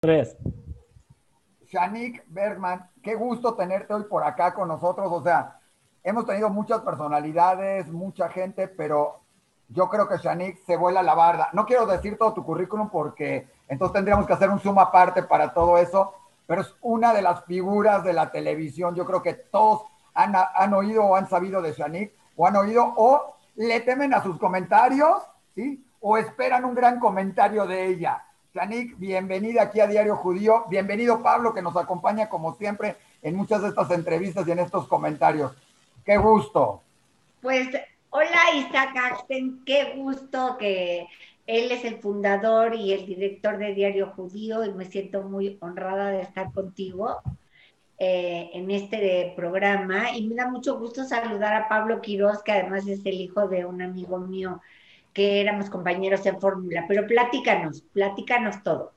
Tres. Shanik Bergman, qué gusto tenerte hoy por acá con nosotros. O sea, hemos tenido muchas personalidades, mucha gente, pero yo creo que Shanik se vuela la barda. No quiero decir todo tu currículum porque entonces tendríamos que hacer un suma aparte para todo eso, pero es una de las figuras de la televisión. Yo creo que todos han, han oído o han sabido de Shanik, o han oído o le temen a sus comentarios, ¿sí? O esperan un gran comentario de ella. Shanik, bienvenida aquí a Diario Judío. Bienvenido Pablo, que nos acompaña como siempre en muchas de estas entrevistas y en estos comentarios. Qué gusto. Pues hola Isaac Axten, qué gusto que él es el fundador y el director de Diario Judío y me siento muy honrada de estar contigo eh, en este programa y me da mucho gusto saludar a Pablo Quiroz, que además es el hijo de un amigo mío que éramos compañeros en Fórmula, pero platícanos, platícanos todo.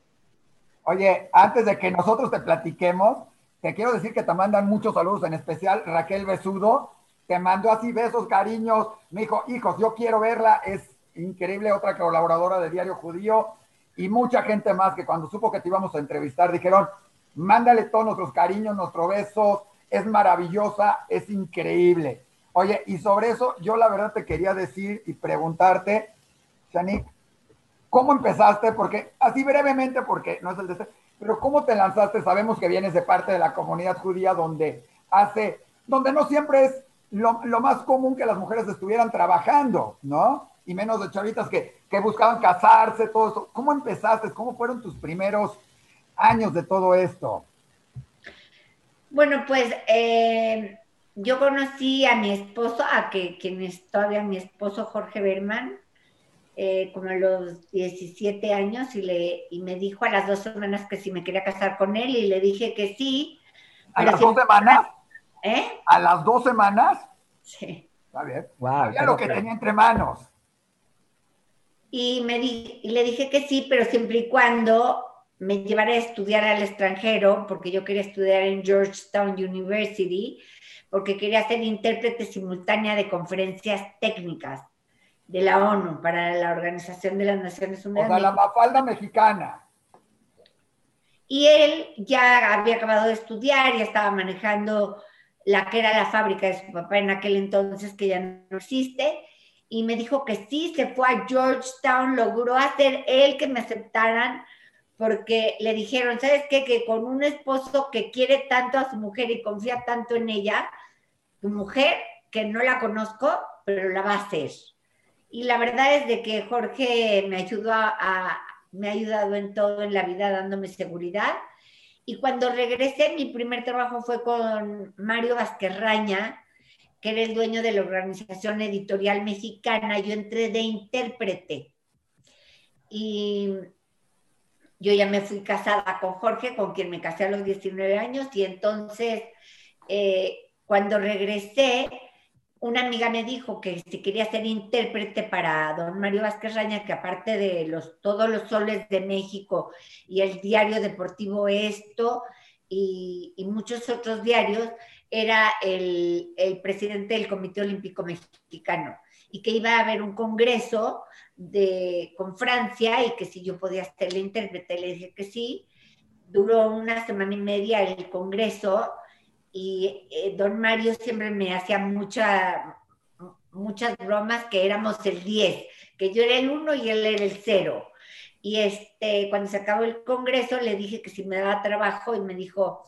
Oye, antes de que nosotros te platiquemos, te quiero decir que te mandan muchos saludos, en especial Raquel Besudo, te mandó así besos, cariños, me dijo, hijos, yo quiero verla, es increíble, otra colaboradora de Diario Judío, y mucha gente más que cuando supo que te íbamos a entrevistar, dijeron, mándale todos nuestros cariños, nuestros besos, es maravillosa, es increíble. Oye, y sobre eso yo la verdad te quería decir y preguntarte, Shanik, ¿cómo empezaste? Porque, así brevemente, porque no es el deseo, pero ¿cómo te lanzaste? Sabemos que vienes de parte de la comunidad judía donde hace, donde no siempre es lo, más común que las mujeres estuvieran trabajando, ¿no? Y menos de chavitas que, que buscaban casarse, todo eso. ¿Cómo empezaste? ¿Cómo fueron tus primeros años de todo esto? Bueno, pues eh, yo conocí a mi esposo, a que, quien es todavía mi esposo Jorge Berman, eh, como a los 17 años, y, le, y me dijo a las dos semanas que si me quería casar con él, y le dije que sí. ¿A las dos semanas? ¿Eh? ¿A las dos semanas? Sí. Está bien. Wow, lo que tenía entre manos. Y, me y le dije que sí, pero siempre y cuando me llevara a estudiar al extranjero, porque yo quería estudiar en Georgetown University, porque quería ser intérprete simultánea de conferencias técnicas de la ONU para la Organización de las Naciones Unidas. O sea, la mafalda mexicana. Y él ya había acabado de estudiar, ya estaba manejando la que era la fábrica de su papá en aquel entonces, que ya no existe, y me dijo que sí, se fue a Georgetown, logró hacer él que me aceptaran, porque le dijeron, ¿sabes qué? Que con un esposo que quiere tanto a su mujer y confía tanto en ella, tu mujer, que no la conozco, pero la va a hacer. Y la verdad es de que Jorge me ayudó a, me ha ayudado en todo en la vida dándome seguridad. Y cuando regresé, mi primer trabajo fue con Mario Vázquez-Raña, que era el dueño de la organización editorial mexicana. Yo entré de intérprete. Y yo ya me fui casada con Jorge, con quien me casé a los 19 años, y entonces eh, cuando regresé, una amiga me dijo que si quería ser intérprete para don Mario Vázquez Raña, que aparte de los, todos los soles de México y el diario deportivo Esto y, muchos otros diarios, era el, el, presidente del Comité Olímpico Mexicano y que iba a haber un congreso de, con Francia y que si yo podía ser la intérprete, le dije que sí. Duró una semana y media el congreso y eh, don Mario siempre me hacía mucha, muchas bromas que éramos el 10, que yo era el 1 y él era el 0. Y este, cuando se acabó el congreso le dije que si me daba trabajo y me dijo,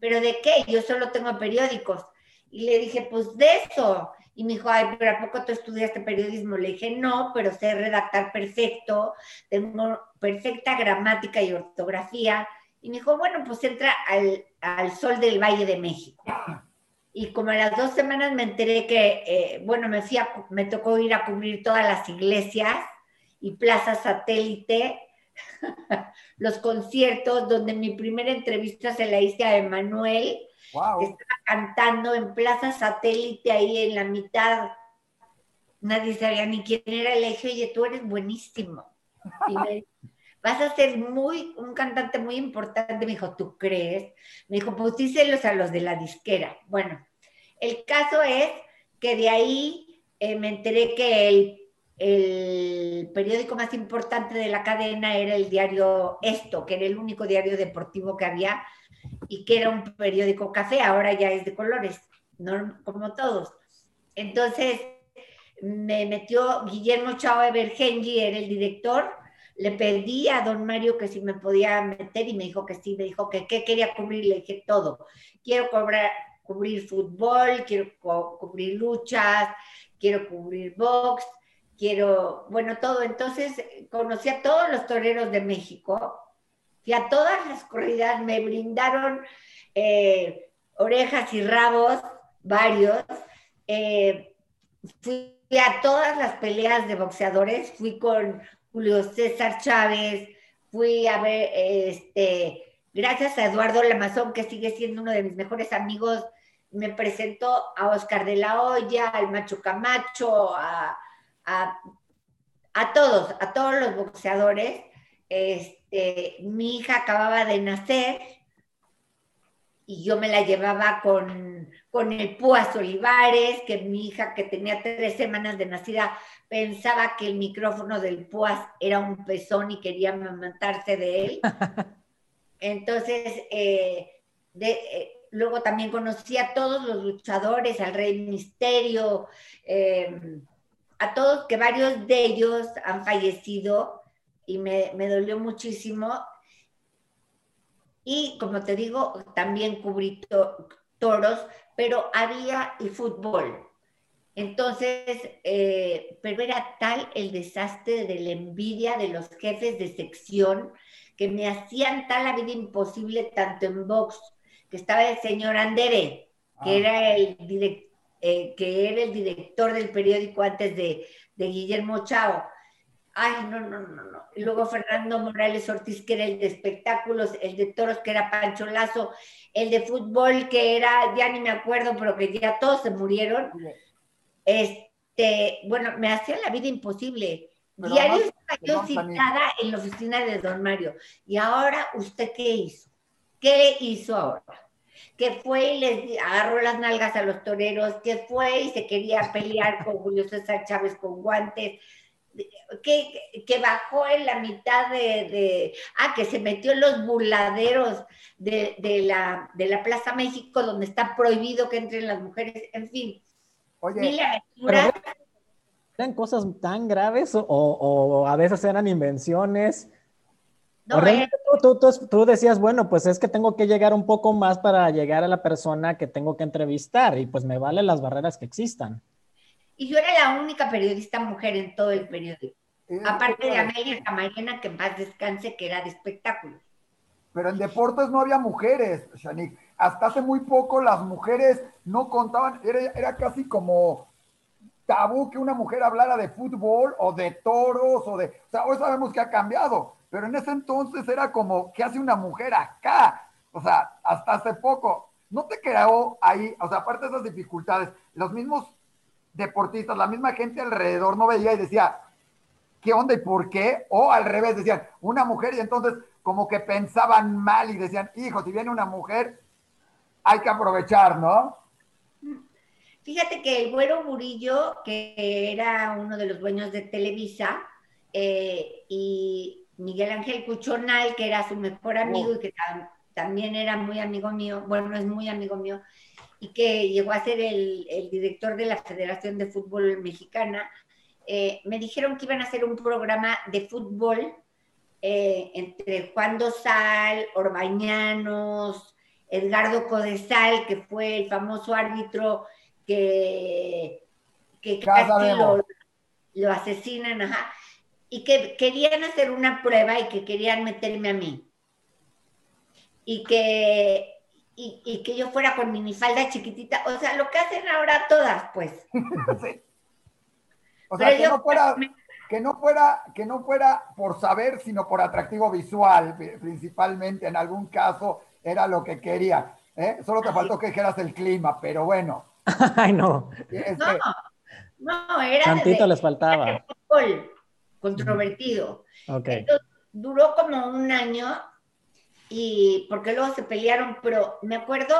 ¿pero de qué? Yo solo tengo periódicos. Y le dije, pues de eso. Y me dijo, ay, pero ¿a poco tú estudiaste periodismo? Le dije, no, pero sé redactar perfecto, tengo perfecta gramática y ortografía. Y me dijo, bueno, pues entra al, al Sol del Valle de México. Y como a las dos semanas me enteré que, eh, bueno, me, fui me tocó ir a cubrir todas las iglesias y plazas satélite, los conciertos, donde mi primera entrevista se la hice a Emanuel, que estaba cantando en plaza satélite ahí en la mitad. Nadie sabía ni quién era. Le dije, oye, tú eres buenísimo. Y me, vas a ser muy, un cantante muy importante. Me dijo, ¿tú crees? Me dijo, pues díselos a los de la disquera. Bueno, el caso es que de ahí eh, me enteré que el el periódico más importante de la cadena era el diario Esto, que era el único diario deportivo que había y que era un periódico café, ahora ya es de colores, no como todos. Entonces me metió Guillermo Chao Evergengi, era el director, le pedí a don Mario que si me podía meter y me dijo que sí, me dijo que qué quería cubrir, le dije todo. Quiero cobrar, cubrir fútbol, quiero cubrir luchas, quiero cubrir box, quiero, bueno, todo. Entonces conocí a todos los toreros de México, y a todas las corridas, me brindaron eh, orejas y rabos, varios. Eh, fui a todas las peleas de boxeadores, fui con Julio César Chávez, fui a ver, este, gracias a Eduardo Lamazón, que sigue siendo uno de mis mejores amigos, me presentó a Oscar de la Hoya, al Macho Camacho, a, a, todos, a todos los boxeadores. Este, mi hija acababa de nacer y yo me la llevaba con, con el Púas Olivares, que mi hija que tenía tres semanas de nacida pensaba que el micrófono del Púas era un pezón y quería amamantarse de él. Entonces, eh, eh, luego también conocí a todos los luchadores, al Rey Misterio, eh, a todos, que varios de ellos han fallecido y me, me dolió muchísimo. Y como te digo, también cubrí toros, pero había el fútbol. Entonces, eh, pero era tal el desastre de la envidia de los jefes de sección que me hacían tal la vida imposible, tanto en box, que estaba el señor Andere, que, ah. era el eh, que era el director del periódico antes de, de Guillermo Chao, Ay, no, no, no, no. Y luego Fernando Morales Ortiz, que era el de espectáculos, el de toros, que era Pancho Lazo, el de fútbol, que era, ya ni me acuerdo, pero que ya todos se murieron. Este, bueno, me hacía la vida imposible. Diario estaba yo citada en la oficina de don Mario. Y ahora, ¿usted qué hizo? ¿Qué hizo ahora? que fue y les agarró las nalgas a los toreros, que fue y se quería pelear con Julio César Chávez con guantes, que, bajó en la mitad de, ah, que se metió en los burladeros de, la, de la Plaza México, donde está prohibido que entren las mujeres, en fin. Oye, ¿eran cosas tan graves o, a veces eran invenciones? No, tú, tú, decías, bueno, pues es que tengo que llegar un poco más para llegar a la persona que tengo que entrevistar y pues me vale las barreras que existan. Y yo era la única periodista mujer en todo el periódico. Aparte de Amelia Camarena, que en paz descanse, que era de espectáculos. Pero en deportes no había mujeres, Shanik. Hasta hace muy poco las mujeres no contaban, era, era casi como tabú que una mujer hablara de fútbol o de toros o de... O sea, hoy sabemos que ha cambiado, pero en ese entonces era como, ¿qué hace una mujer acá? O sea, hasta hace poco. ¿No te quedó ahí? O sea, aparte de esas dificultades, los mismos deportistas, la misma gente alrededor no veía y decía, ¿qué onda y por qué? O al revés, decían, una mujer y entonces como que pensaban mal y decían, hijo, si viene una mujer, hay que aprovechar, ¿no? Fíjate que el Güero Murillo, que era uno de los dueños de Televisa, eh, y Miguel Ángel Cuchonal, que era su mejor amigo y que también era muy amigo mío, bueno, es muy amigo mío, y que llegó a ser el, director de la Federación de Fútbol Mexicana, eh, me dijeron que iban a hacer un programa de fútbol eh, entre Juan Dosal, Orbañanos, Edgardo Codesal, que fue el famoso árbitro que, que casi lo, lo, asesinan, ajá, y que querían hacer una prueba y que querían meterme a mí. Y que y, que yo fuera con minifalda chiquitita, o sea, lo que hacen ahora todas, pues. O sea, que, no fuera, que, no fuera, que no fuera por saber, sino por atractivo visual, principalmente, en algún caso, era lo que quería. ¿eh? Solo te faltó que dijeras el clima, pero bueno. Ay, no. no, no, era... Tantito les faltaba. controvertido. Okay. Entonces, duró como un año y porque luego se pelearon, pero me acuerdo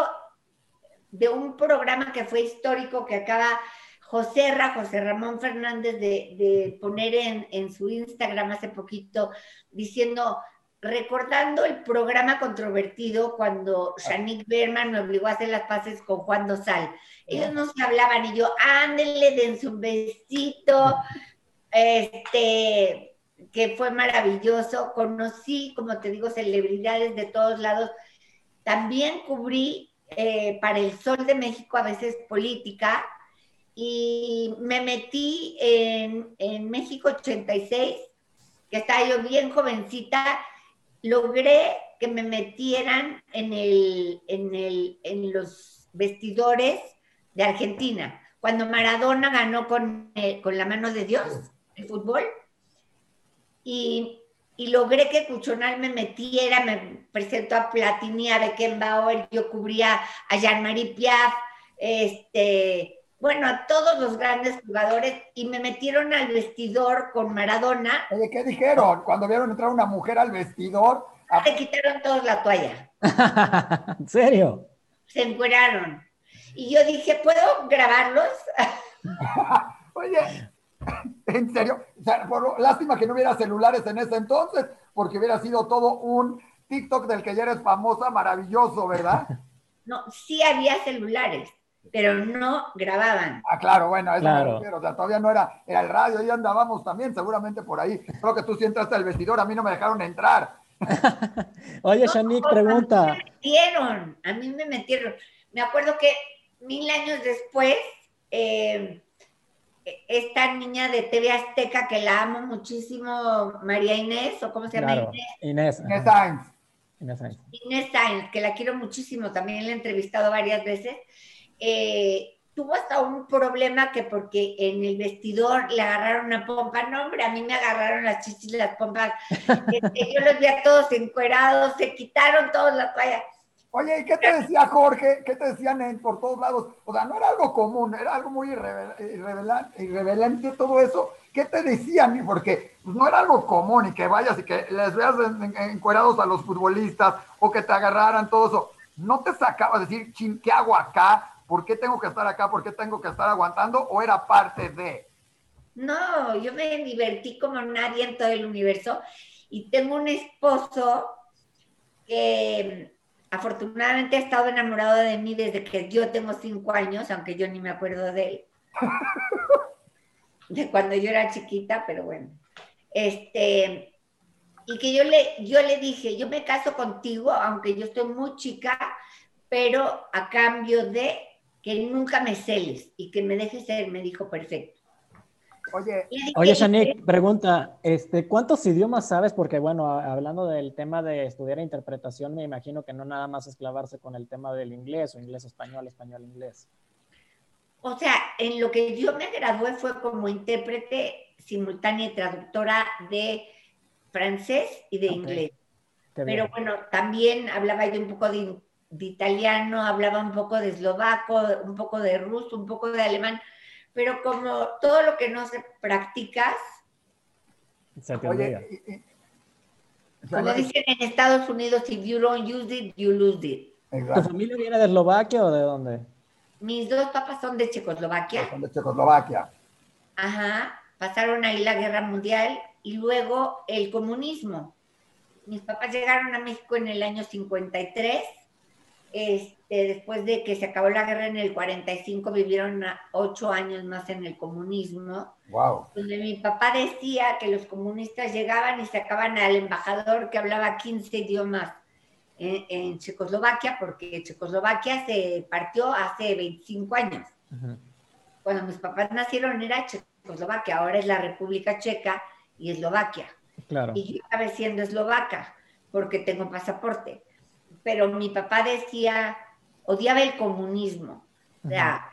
de un programa que fue histórico que acaba José Ra, José Ramón Fernández, de, poner en, en, su Instagram hace poquito diciendo, recordando el programa controvertido cuando Shanique Berman me obligó a hacer las paces con Juan Dosal. Ellos no se hablaban y yo, ándele, dense un besito, este, que fue maravilloso. Conocí, como te digo, celebridades de todos lados. También cubrí eh, para el Sol de México a veces política y me metí en, en México 86, que estaba yo bien jovencita logré que me metieran en, el, en, el, en los vestidores de Argentina. Cuando Maradona ganó con, eh, con la mano de Dios el fútbol, y, y, logré que Cuchonal me metiera, me presentó a Platini, a Beckenbauer, yo cubría a Jean-Marie Piaf, este, bueno, a todos los grandes jugadores y me metieron al vestidor con Maradona. Oye, ¿qué dijeron? Cuando vieron entrar una mujer al vestidor. Se quitaron todos la toalla. ¿En serio? Se encueraron. Y yo dije, ¿puedo grabarlos? Oye, en serio, o sea, por, lástima que no hubiera celulares en ese entonces, porque hubiera sido todo un TikTok del que ya eres famosa, maravilloso, ¿verdad? No, sí había celulares pero no grababan. Ah, claro, bueno, eso claro. o sea, todavía no era, era el radio, y andábamos también, seguramente por ahí. Creo que tú sí entraste al vestidor, a mí no me dejaron entrar. Oye, Shanique, pregunta. A mí me metieron, a mí me metieron. Me acuerdo que mil años después, eh, esta niña de TV Azteca que la amo muchísimo, María Inés, o cómo se llama Inés. Inés. Inés Sainz. Inés Sainz. Inés Sainz, que la quiero muchísimo, también la he entrevistado varias veces. Eh, tuvo hasta un problema que porque en el vestidor le agarraron una pompa, no hombre, a mí me agarraron las chichis y las pompas, este, yo los vi a todos encuerados, se quitaron todos la toalla. Oye, ¿y qué te decía Jorge? ¿Qué te decían por todos lados? O sea, no era algo común, era algo muy irrevelante todo eso. ¿Qué te decían? Porque pues, no era algo común y que vayas y que les veas encuerados a los futbolistas o que te agarraran todo eso. ¿No te sacaba decir, ¿qué hago acá? ¿por qué tengo que estar acá? ¿Por qué tengo que estar aguantando? ¿O era parte de? No, yo me divertí como nadie en todo el universo y tengo un esposo que afortunadamente ha estado enamorado de mí desde que yo tengo cinco años, aunque yo ni me acuerdo de él. de cuando yo era chiquita, pero bueno. Este, y que yo le, yo le dije, yo me caso contigo, aunque yo estoy muy chica, pero a cambio de que nunca me celes y que me dejes ser, me dijo perfecto. Oye, Oye Shanique, pregunta, este, ¿cuántos idiomas sabes? Porque bueno, hablando del tema de estudiar interpretación, me imagino que no nada más es clavarse con el tema del inglés o inglés-español, español-inglés. O sea, en lo que yo me gradué fue como intérprete simultánea y traductora de francés y de inglés. Pero bueno, también hablaba yo un poco de de italiano, hablaba un poco de eslovaco, un poco de ruso, un poco de alemán, pero como todo lo que no se practicas, se te olvida. Como dicen en Estados Unidos, if you don't use it, you lose it. ¿Tu familia viene de Eslovaquia o de dónde? Mis dos papás son de Checoslovaquia. Son de Checoslovaquia. Ajá, pasaron ahí la guerra mundial y luego el comunismo. Mis papás llegaron a México en el año 53 este, después de que se acabó la guerra en el 45, vivieron ocho años más en el comunismo. Wow. Donde mi papá decía que los comunistas llegaban y sacaban al embajador que hablaba 15 idiomas en, Checoslovaquia, porque Checoslovaquia se partió hace 25 años. Cuando mis papás nacieron era Checoslovaquia, ahora es la República Checa y Eslovaquia. Claro. Y yo estaba siendo eslovaca porque tengo pasaporte pero mi papá decía, odiaba el comunismo, o sea,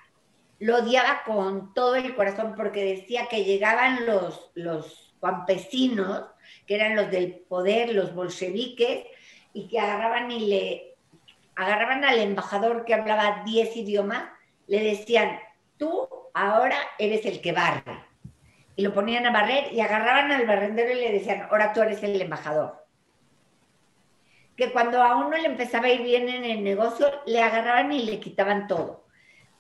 lo odiaba con todo el corazón porque decía que llegaban los, los campesinos, que eran los del poder, los bolcheviques, y que agarraban y le agarraban al embajador que hablaba 10 idiomas, le decían, tú ahora eres el que barre. Y lo ponían a barrer y agarraban al barrendero y le decían, ahora tú eres el embajador que cuando a uno le empezaba a ir bien en el negocio, le agarraban y le quitaban todo.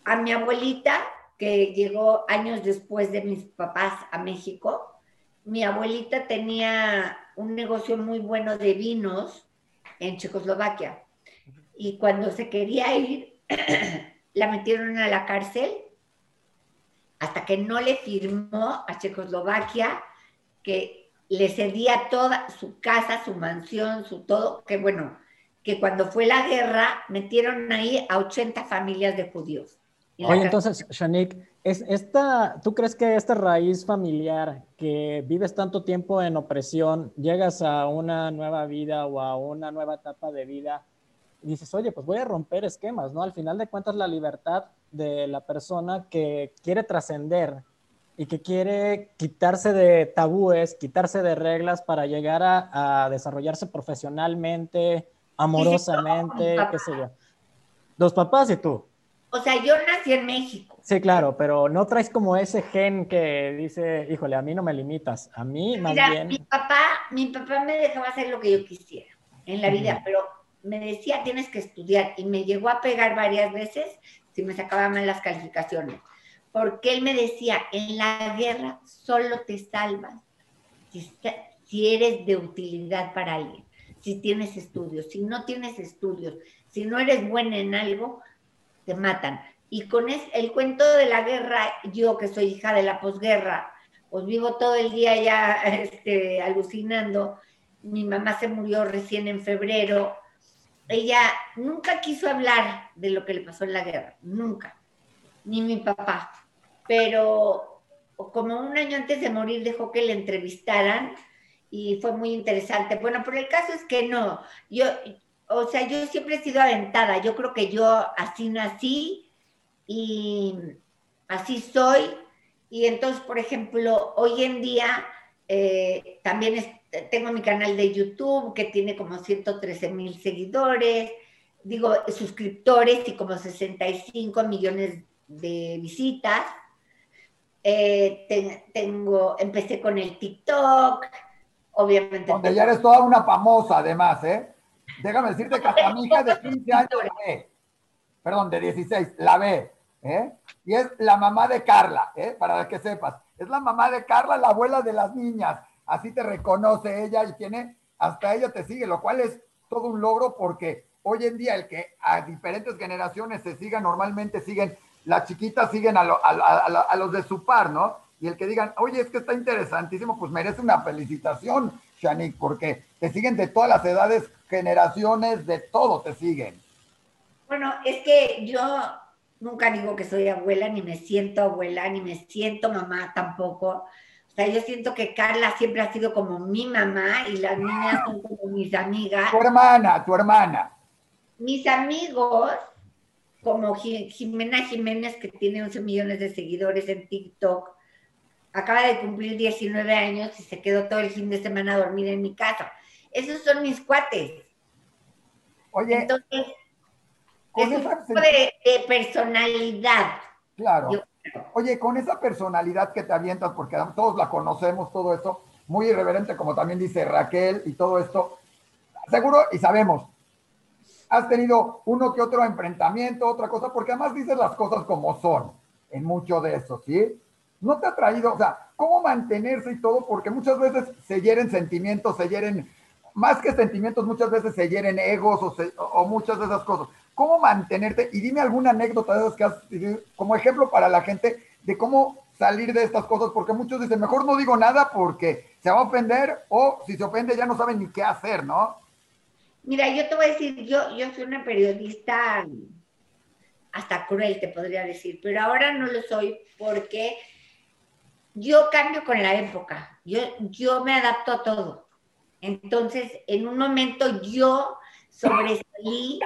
A mi abuelita que llegó años después de mis papás a México. Mi abuelita tenía un negocio muy bueno de vinos en Checoslovaquia. Y cuando se quería ir, la metieron a la cárcel hasta que no le firmó a Checoslovaquia que le cedía toda su casa, su mansión, su todo, que bueno, que cuando fue la guerra metieron ahí a 80 familias de judíos. Oye, entonces, Shanik, ¿es esta, ¿tú crees que esta raíz familiar que vives tanto tiempo en opresión, llegas a una nueva vida o a una nueva etapa de vida y dices, oye, pues voy a romper esquemas, ¿no? Al final de cuentas, la libertad de la persona que quiere trascender y que quiere quitarse de tabúes, quitarse de reglas para llegar a, a desarrollarse profesionalmente, amorosamente, qué sé yo. Los papás y tú. O sea, yo nací en México. Sí, claro, pero no traes como ese gen que dice, híjole, a mí no me limitas, a mí más bien. Mi papá, mi papá me dejaba hacer lo que yo quisiera en la vida, pero me decía, tienes que estudiar, y me llegó a pegar varias veces si me sacaba mal las calificaciones, porque él me decía, en la guerra solo te salvas si eres de utilidad para alguien, si tienes estudios, si no tienes estudios, si no eres buena en algo, te matan. Y con el cuento de la guerra, yo que soy hija de la posguerra, pues vivo todo el día ya este, alucinando. Mi mamá se murió recién en febrero. Ella nunca quiso hablar de lo que le pasó en la guerra, nunca, ni mi papá. Pero como un año antes de morir dejó que le entrevistaran y fue muy interesante. Bueno, pero el caso es que no, yo, o sea, yo siempre he sido aventada, yo creo que yo así nací y así soy. Y entonces, por ejemplo, hoy en día eh, también tengo mi canal de YouTube que tiene como 113 mil seguidores, digo, suscriptores y como 65 millones de visitas. Eh, tengo, empecé con el TikTok, obviamente. Donde ya eres toda una famosa, además, ¿eh? Déjame decirte que hasta mi hija de 15 años la ve. Perdón, de 16, la ve. ¿eh? Y es la mamá de Carla, ¿eh? para que sepas. Es la mamá de Carla, la abuela de las niñas. Así te reconoce ella y tiene, hasta ella te sigue, lo cual es todo un logro porque hoy en día el que a diferentes generaciones se sigan, normalmente siguen, las chiquitas siguen a, a los de su par, ¿no? Y el que digan, oye, es que está interesantísimo, pues merece una felicitación, Shanik, porque te siguen de todas las edades, generaciones, de todo te siguen. Bueno, es que yo nunca digo que soy abuela, ni me siento abuela, ni me siento mamá tampoco. O sea, yo siento que Carla siempre ha sido como mi mamá y las niñas son como mis amigas. Tu hermana, tu hermana. Mis amigos, como Jimena Jiménez, que tiene 11 millones de seguidores en TikTok, acaba de cumplir 19 años y se quedó todo el fin de semana a dormir en mi casa. Esos son mis cuates. Oye. Entonces, es un tipo de, personalidad. Claro. Oye, con esa personalidad que te avientas, porque todos la conocemos, todo eso, muy irreverente, como también dice Raquel y todo esto, seguro y sabemos, has tenido uno que otro enfrentamiento, otra cosa, porque además dices las cosas como son, en mucho de eso, ¿sí? no te ha traído, o sea, cómo mantenerse y todo, porque muchas veces se hieren sentimientos, se hieren, más que sentimientos, muchas veces se hieren egos o, muchas de esas cosas. ¿Cómo mantenerte? Y dime alguna anécdota de esas que has, como ejemplo para la gente, de cómo salir de estas cosas, porque muchos dicen, mejor no digo nada porque se va a ofender o si se ofende ya no saben ni qué hacer, ¿no? Mira, yo te voy a decir, yo, yo soy una periodista hasta cruel, te podría decir, pero ahora no lo soy porque yo cambio con la época, yo, yo me adapto a todo. Entonces, en un momento yo sobresalí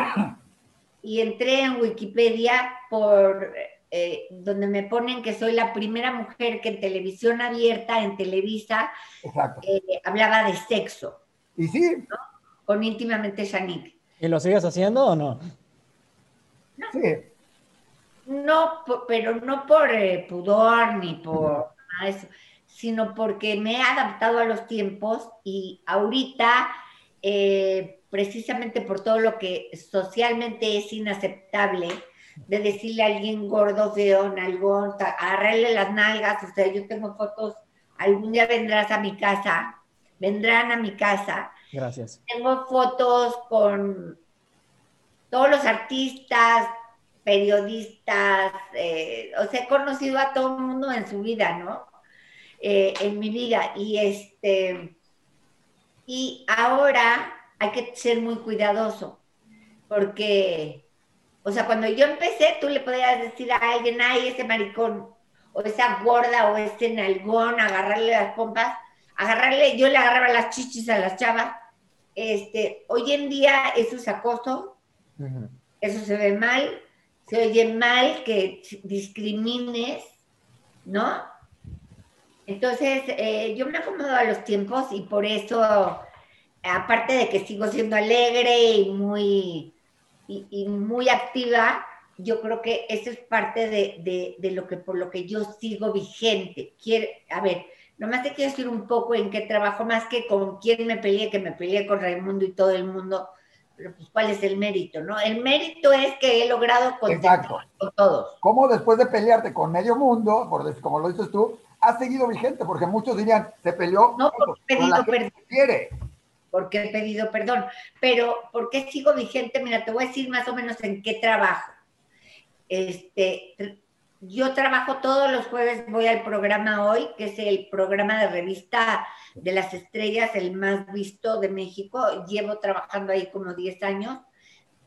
y entré en Wikipedia por eh, donde me ponen que soy la primera mujer que en televisión abierta, en Televisa, eh, hablaba de sexo. ¿Y sí? Con íntimamente Shanik. ¿Y lo sigues haciendo o no? No. Sí. No, pero no por eh, pudor ni por eso, sino porque me he adaptado a los tiempos y ahorita, eh, precisamente por todo lo que socialmente es inaceptable, de decirle a alguien gordo, feo, nalgón, agarrarle las nalgas, o sea, yo tengo fotos, algún día vendrás a mi casa, vendrán a mi casa. Gracias. Tengo fotos con todos los artistas, periodistas, eh, o sea, he conocido a todo el mundo en su vida, ¿no? Eh, en mi vida. Y este, y ahora hay que ser muy cuidadoso, porque, o sea, cuando yo empecé, tú le podías decir a alguien, ay, ese maricón, o esa gorda, o ese nalgón, agarrarle las pompas, agarrarle, yo le agarraba las chichis a las chavas. Este, hoy en día eso es acoso, eso se ve mal, se oye mal que discrimines, ¿no? Entonces, eh, yo me acomodo a los tiempos y por eso, aparte de que sigo siendo alegre y muy, y, muy activa, yo creo que eso es parte de, lo que por lo que yo sigo vigente. Quiere, a ver, nomás te quiero decir un poco en qué trabajo, más que con quién me peleé, que me peleé con Raimundo y todo el mundo, pero pues cuál es el mérito, ¿no? El mérito es que he logrado contactar con todos. ¿Cómo después de pelearte con medio mundo, por, como lo dices tú, ha seguido vigente, porque muchos dirían, se peleó. No, porque he pedido perdón. Quiere. Porque he pedido perdón. Pero, ¿por qué sigo vigente? Mira, te voy a decir más o menos en qué trabajo. Este, yo trabajo todos los jueves, voy al programa hoy, que es el programa de revista de las estrellas, el más visto de México. Llevo trabajando ahí como 10 años.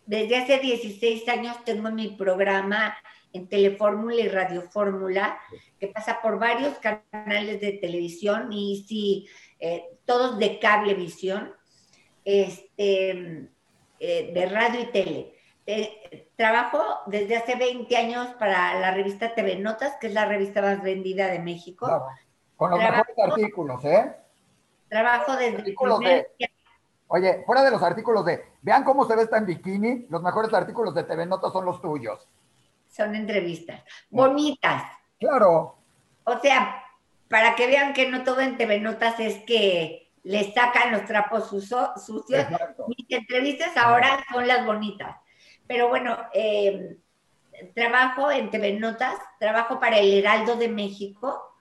Desde hace 16 años tengo mi programa en Telefórmula y Radiofórmula, que pasa por varios canales de televisión y sí, eh, todos de cablevisión, este, eh, de radio y tele. Eh, trabajo desde hace 20 años para la revista TV Notas, que es la revista más vendida de México. Con los mejores artículos, ¿eh? Trabajo desde Oye, fuera de los artículos de, vean cómo se ve esta en bikini, los mejores artículos de TV Notas son los tuyos son entrevistas bonitas. Claro. O sea, para que vean que no todo en TV Notas es que le sacan los trapos sucios. Mis entrevistas ahora son las bonitas. Pero bueno, eh, trabajo en TV Notas, trabajo para el Heraldo de México,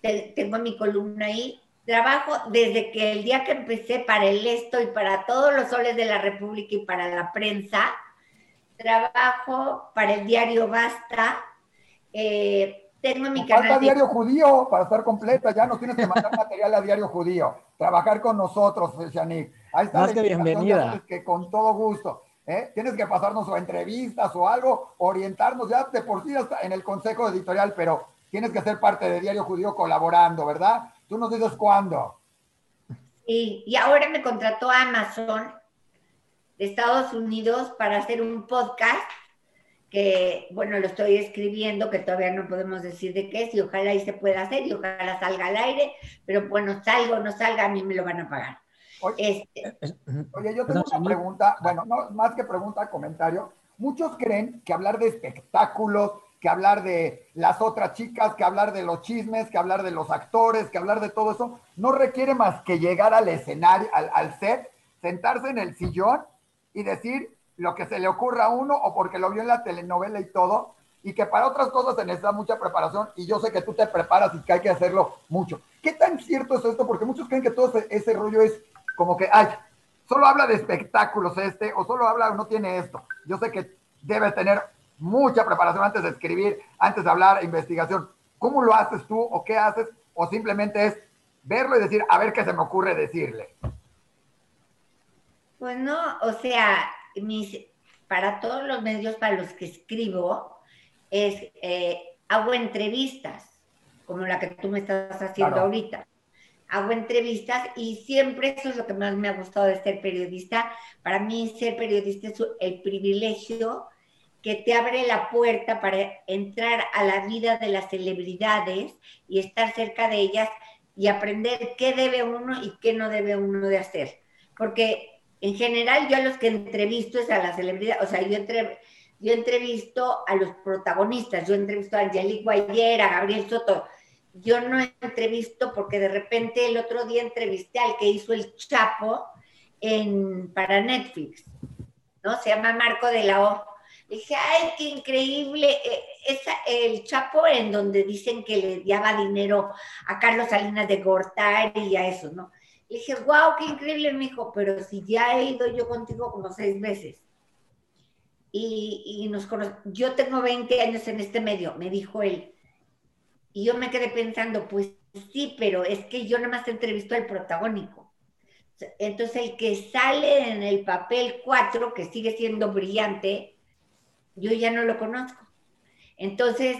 tengo mi columna ahí. Trabajo desde que el día que empecé para el Esto y para todos los soles de la República y para la prensa, trabajo para el diario Basta. Eh, tengo mi canal. Falta diario judío para estar completa. Ya nos tienes que mandar material a diario judío. Trabajar con nosotros, Shanik. Ahí está. Más que bienvenida. Que con todo gusto. ¿Eh? Tienes que pasarnos o entrevistas o algo, orientarnos ya de por sí hasta en el consejo editorial, pero tienes que ser parte de Diario Judío colaborando, ¿verdad? Tú nos dices cuándo. Sí, y ahora me contrató Amazon de Estados Unidos para hacer un podcast que, bueno, lo estoy escribiendo, que todavía no podemos decir de qué es, y ojalá ahí se pueda hacer, y ojalá salga al aire, pero bueno, salga o no salga, a mí me lo van a pagar. Oye, este, yo tengo una pregunta, bueno, no, más que pregunta, comentario. Muchos creen que hablar de espectáculos, que hablar de las otras chicas, que hablar de los chismes, que hablar de los actores, que hablar de todo eso, no requiere más que llegar al escenario, al, al set, sentarse en el sillón y decir lo que se le ocurra a uno o porque lo vio en la telenovela y todo, y que para otras cosas se necesita mucha preparación y yo sé que tú te preparas y que hay que hacerlo mucho. ¿Qué tan cierto es esto? Porque muchos creen que todo ese, rollo es como que, ay, solo habla de espectáculos este o solo habla o no tiene esto. Yo sé que debe tener mucha preparación antes de escribir, antes de hablar, investigación. ¿Cómo lo haces tú o qué haces? O simplemente es verlo y decir, a ver qué se me ocurre decirle. Pues no, o sea, mis, para todos los medios para los que escribo, es, eh, hago entrevistas, como la que tú me estás haciendo ahorita. Hago entrevistas y siempre eso es lo que más me ha gustado de ser periodista. Para mí ser periodista es el privilegio que te abre la puerta para entrar a la vida de las celebridades y estar cerca de ellas y aprender qué debe uno y qué no debe uno de hacer. Porque en general yo a los que entrevisto es a la celebridad, o sea, yo, entre, yo entrevisto a los protagonistas, yo entrevisto a Angelique Guayer, a Gabriel Soto, yo no entrevisto porque de repente el otro día entrevisté al que hizo el Chapo en, para Netflix, ¿no? Se llama Marco de la O. dije, ay, qué increíble. Eh, esa, el Chapo en donde dicen que le daba dinero a Carlos Salinas de Gortari y a eso, ¿no? Le dije, wow, qué increíble, me dijo, pero si ya he ido yo contigo como seis veces. Y, y nos yo tengo 20 años en este medio, me dijo él. Y yo me quedé pensando, pues sí, pero es que yo nada más entrevisto al protagónico. Entonces el que sale en el papel 4, que sigue siendo brillante, yo ya no lo conozco. Entonces,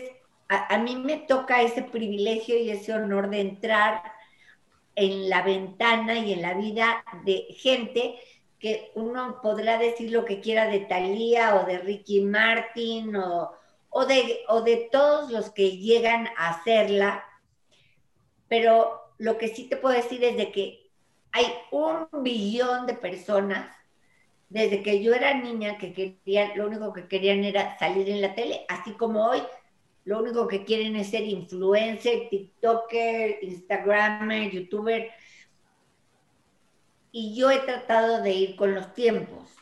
a, mí me toca ese privilegio y ese honor de entrar en la ventana y en la vida de gente que uno podrá decir lo que quiera de Thalía o de Ricky Martin o, o, de, o de todos los que llegan a hacerla, pero lo que sí te puedo decir es de que hay un billón de personas desde que yo era niña que querían, lo único que querían era salir en la tele, así como hoy lo único que quieren es ser influencer, TikToker, Instagramer, YouTuber. Y yo he tratado de ir con los tiempos.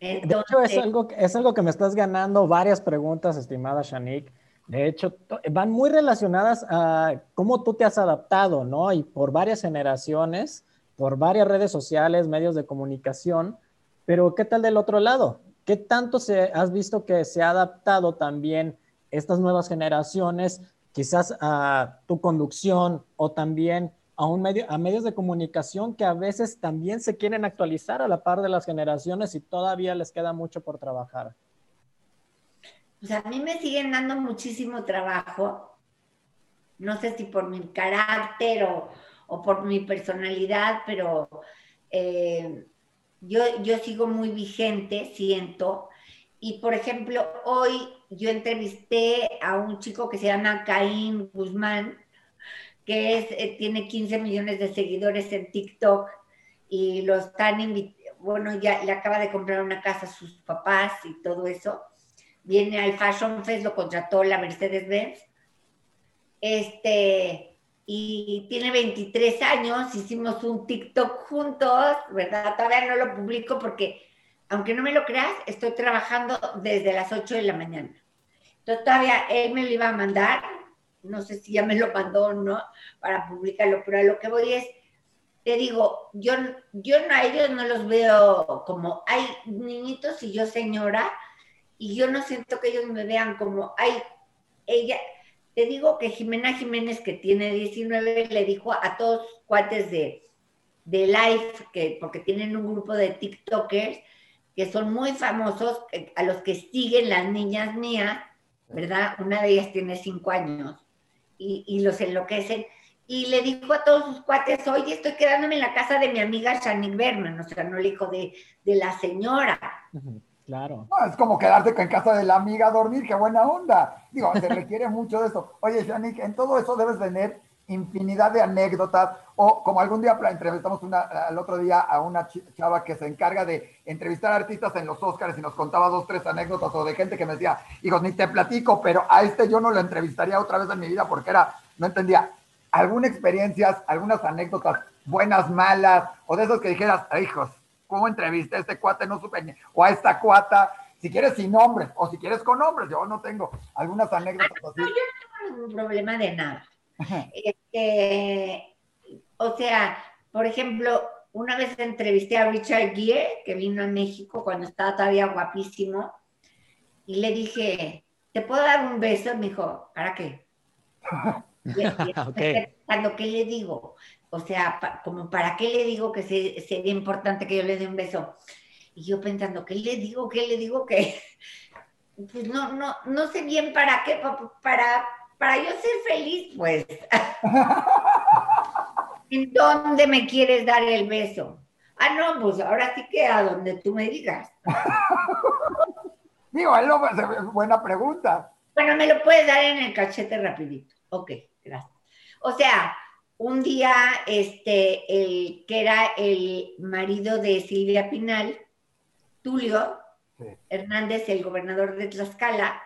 De hecho, es algo, es algo que me estás ganando varias preguntas, estimada Shanik. De hecho, van muy relacionadas a cómo tú te has adaptado, ¿no? Y por varias generaciones, por varias redes sociales, medios de comunicación, pero ¿qué tal del otro lado? ¿Qué tanto se, has visto que se ha adaptado también estas nuevas generaciones, quizás a tu conducción o también a, un medio, a medios de comunicación que a veces también se quieren actualizar a la par de las generaciones y todavía les queda mucho por trabajar? Pues a mí me siguen dando muchísimo trabajo. No sé si por mi carácter o, o por mi personalidad, pero eh, yo, yo sigo muy vigente, siento. Y por ejemplo, hoy yo entrevisté a un chico que se llama Caín Guzmán, que es, eh, tiene 15 millones de seguidores en TikTok y lo están bueno, ya le acaba de comprar una casa a sus papás y todo eso. Viene al Fashion Fest, lo contrató la Mercedes-Benz. Este, y tiene 23 años, hicimos un TikTok juntos, ¿verdad? Todavía no lo publico porque, aunque no me lo creas, estoy trabajando desde las 8 de la mañana. Entonces todavía él me lo iba a mandar, no sé si ya me lo mandó no, para publicarlo, pero a lo que voy es, te digo, yo, yo a ellos no los veo como, hay niñitos y yo señora, y yo no siento que ellos me vean como, hay, ella, te digo que Jimena Jiménez, que tiene 19, le dijo a todos cuates de, de live, que, porque tienen un grupo de TikTokers que son muy famosos, a los que siguen las niñas mías, ¿verdad? Una de ellas tiene 5 años y, y, los enloquecen. Y le dijo a todos sus cuates, oye, estoy quedándome en la casa de mi amiga Shanik Berman, o sea, no le dijo de, de la señora. Claro. es como quedarte en casa de la amiga a dormir, qué buena onda. Digo, se requiere mucho de eso. Oye, Shanik, en todo eso debes tener infinidad de anécdotas, o como algún día entrevistamos una, el otro día a una chava que se encarga de entrevistar artistas en los Oscars y nos contaba dos, tres anécdotas, o de gente que me decía, hijos, ni te platico, pero a este yo no lo entrevistaría otra vez en mi vida porque era, no entendía, alguna experiencias, algunas anécdotas buenas, malas, o de esos que dijeras, hijos, ¿Cómo entrevisté a este cuate? No supe, o a esta cuata, si quieres sin nombres, o si quieres con nombres, yo no tengo algunas anécdotas así. yo no tengo ningún problema de nada. Este, o sea, por ejemplo, una vez entrevisté a Richard Gere, que vino a México cuando estaba todavía guapísimo, y le dije, ¿te puedo dar un beso? Me dijo, ¿para qué? Cuando ¿qué le digo? O sea, como para qué le digo que sería importante que yo le dé un beso. Y yo pensando, ¿qué le digo? ¿Qué le digo? Que pues no, no, no sé bien para qué, para, para yo ser feliz, pues. ¿En dónde me quieres dar el beso? Ah, no, pues ahora sí que a donde tú me digas. Digo, es buena pregunta. Bueno, me lo puedes dar en el cachete rapidito. Ok, gracias. O sea, un día, este, el que era el marido de Silvia Pinal, Tulio Hernández, el gobernador de Tlaxcala,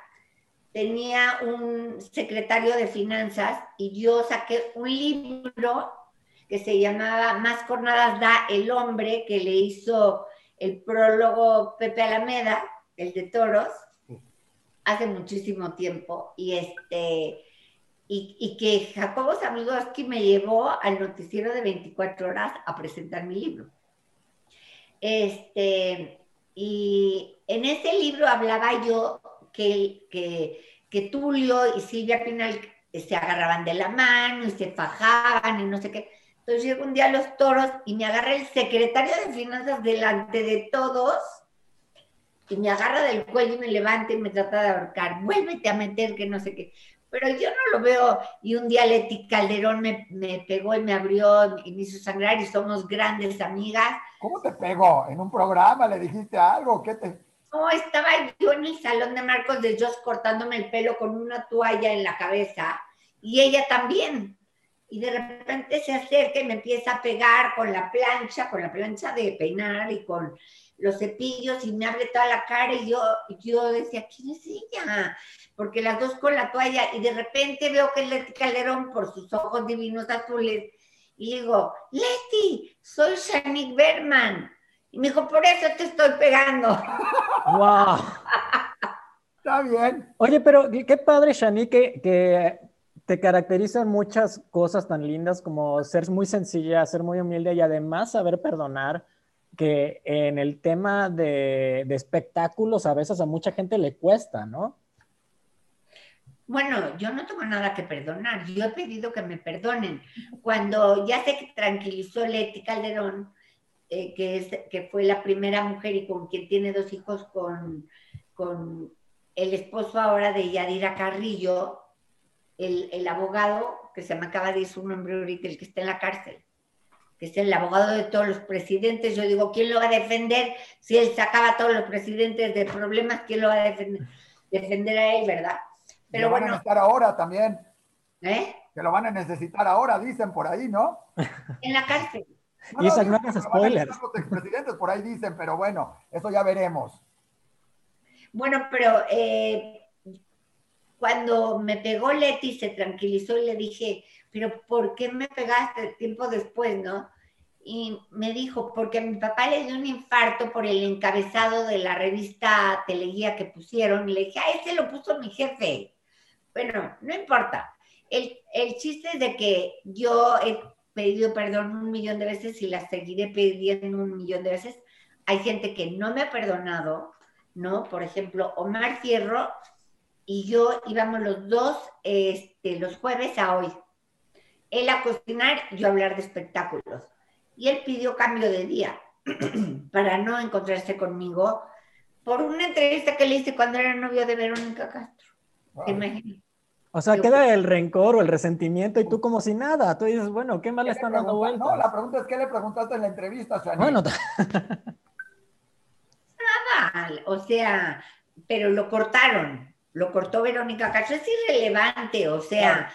tenía un secretario de finanzas y yo saqué un libro que se llamaba Más cornadas da el hombre, que le hizo el prólogo Pepe Alameda, el de toros, hace muchísimo tiempo y este y, que Jacobo Zabludowski me llevó al noticiero de 24 horas a presentar mi libro. Este, y en ese libro hablaba yo que, que, que Tulio y Silvia Pinal se agarraban de la mano y se fajaban y no sé qué. Entonces llegó un día a los toros y me agarra el secretario de finanzas delante de todos y me agarra del cuello y me levanta y me trata de ahorcar. Vuélvete a meter que no sé qué. Pero yo no lo veo. Y un día Leti Calderón me, me pegó y me abrió y me hizo sangrar y somos grandes amigas. ¿Cómo te pegó? ¿En un programa le dijiste algo? ¿Qué te...? Estaba yo en el salón de Marcos de Jos cortándome el pelo con una toalla en la cabeza y ella también y de repente se acerca y me empieza a pegar con la plancha, con la plancha de peinar y con los cepillos y me abre toda la cara y yo, yo decía, ¿quién es ella? Porque las dos con la toalla y de repente veo que Leti Calderón por sus ojos divinos azules y digo, Leti, soy Shanique Berman. Y me dijo, por eso te estoy pegando. ¡Wow! Está bien. Oye, pero qué padre, Shanique, que te caracterizan muchas cosas tan lindas como ser muy sencilla, ser muy humilde y además saber perdonar, que en el tema de, espectáculos a veces a mucha gente le cuesta, ¿no? Bueno, yo no tengo nada que perdonar. Yo he pedido que me perdonen. Cuando ya que tranquilizó Leti Calderón, eh, que, es, que fue la primera mujer y con quien tiene dos hijos con, con el esposo ahora de Yadira Carrillo, el, abogado, que se me acaba de decir un nombre ahorita, el que está en la cárcel, que es el abogado de todos los presidentes, yo digo, ¿quién lo va a defender? Si él sacaba a todos los presidentes de problemas, ¿quién lo va a defender, defender a él, verdad? Pero bueno. Van a necesitar ahora también. ¿Eh? Que lo van a necesitar ahora, dicen por ahí, ¿no? En la cárcel. Y esas no spoilers. Los expresidentes por ahí dicen, pero bueno, eso ya veremos. Bueno, pero eh, cuando me pegó Leti, se tranquilizó y le dije, pero ¿por qué me pegaste tiempo después, no? Y me dijo, porque a mi papá le dio un infarto por el encabezado de la revista Teleguía que pusieron. Y le dije, ah, ese lo puso mi jefe. Bueno, no importa. El, el chiste es de que yo he pedido perdón un millón de veces y la seguiré pidiendo un millón de veces. Hay gente que no me ha perdonado, ¿no? Por ejemplo, Omar Fierro y yo íbamos los dos este, los jueves a hoy. Él a cocinar, yo a hablar de espectáculos. Y él pidió cambio de día para no encontrarse conmigo por una entrevista que le hice cuando era novio de Verónica Castro. O sea, queda el rencor o el resentimiento y tú como si nada. Tú dices, bueno, ¿qué mal le están dando vueltas? No, la pregunta es, ¿qué le preguntaste en la entrevista, Bueno, nada. O sea, pero lo cortaron lo cortó Verónica Castro, es irrelevante, o sea,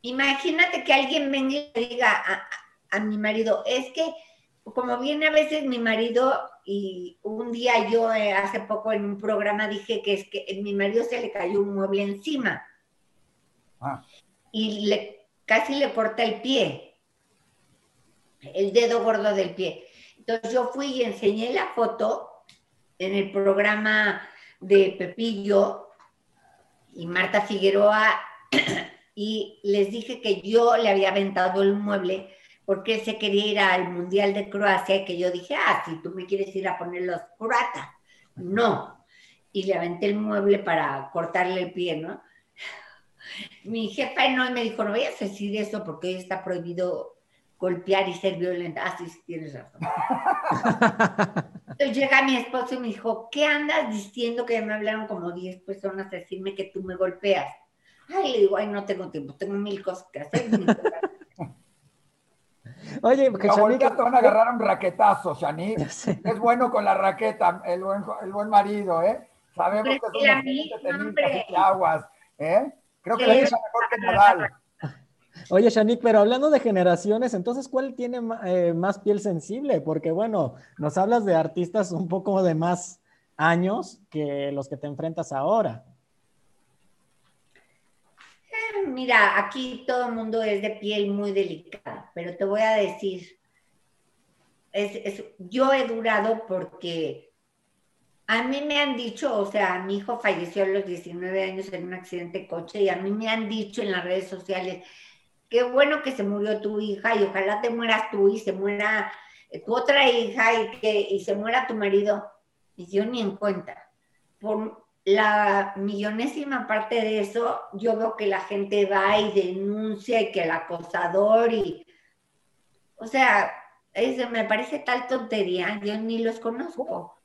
imagínate que alguien venga y le diga a, mi marido, es que como viene a veces mi marido y un día yo eh, hace poco en un programa dije que es que a mi marido se le cayó un mueble encima ah. y le, casi le corta el pie, el dedo gordo del pie. Entonces yo fui y enseñé la foto en el programa de Pepillo y Marta Figueroa y les dije que yo le había aventado el mueble porque se quería ir al Mundial de Croacia y que yo dije, ah, si tú me quieres ir a poner los croatas. No. Y le aventé el mueble para cortarle el pie, ¿no? Mi jefa no me dijo, no vayas a decir eso porque hoy está prohibido golpear y ser violenta. Ah, sí, sí, tienes razón. Entonces llega mi esposo y me dijo, ¿qué andas diciendo que me hablaron como 10 personas a decirme que tú me golpeas? Ay, le digo, ay, no tengo tiempo, tengo mil cosas que hacer. Oye, porque te van a agarrar un raquetazo, Shani. Es bueno con la raqueta, el buen, el buen marido, ¿eh? Sabemos que es un de aguas, ¿eh? Creo que hizo mejor que Nadal. Oye, Shanik, pero hablando de generaciones, entonces, ¿cuál tiene eh, más piel sensible? Porque, bueno, nos hablas de artistas un poco de más años que los que te enfrentas ahora. Eh, mira, aquí todo el mundo es de piel muy delicada, pero te voy a decir, yo he durado porque A mí me han dicho, o sea, mi hijo falleció a los 19 años en un accidente de coche y a mí me han dicho en las redes sociales, qué bueno que se murió tu hija y ojalá te mueras tú y se muera tu otra hija y, que, y se muera tu marido. Y yo ni en cuenta. Por la millonésima parte de eso, yo veo que la gente va y denuncia y que el acosador y... O sea, me parece tal tontería, yo ni los conozco.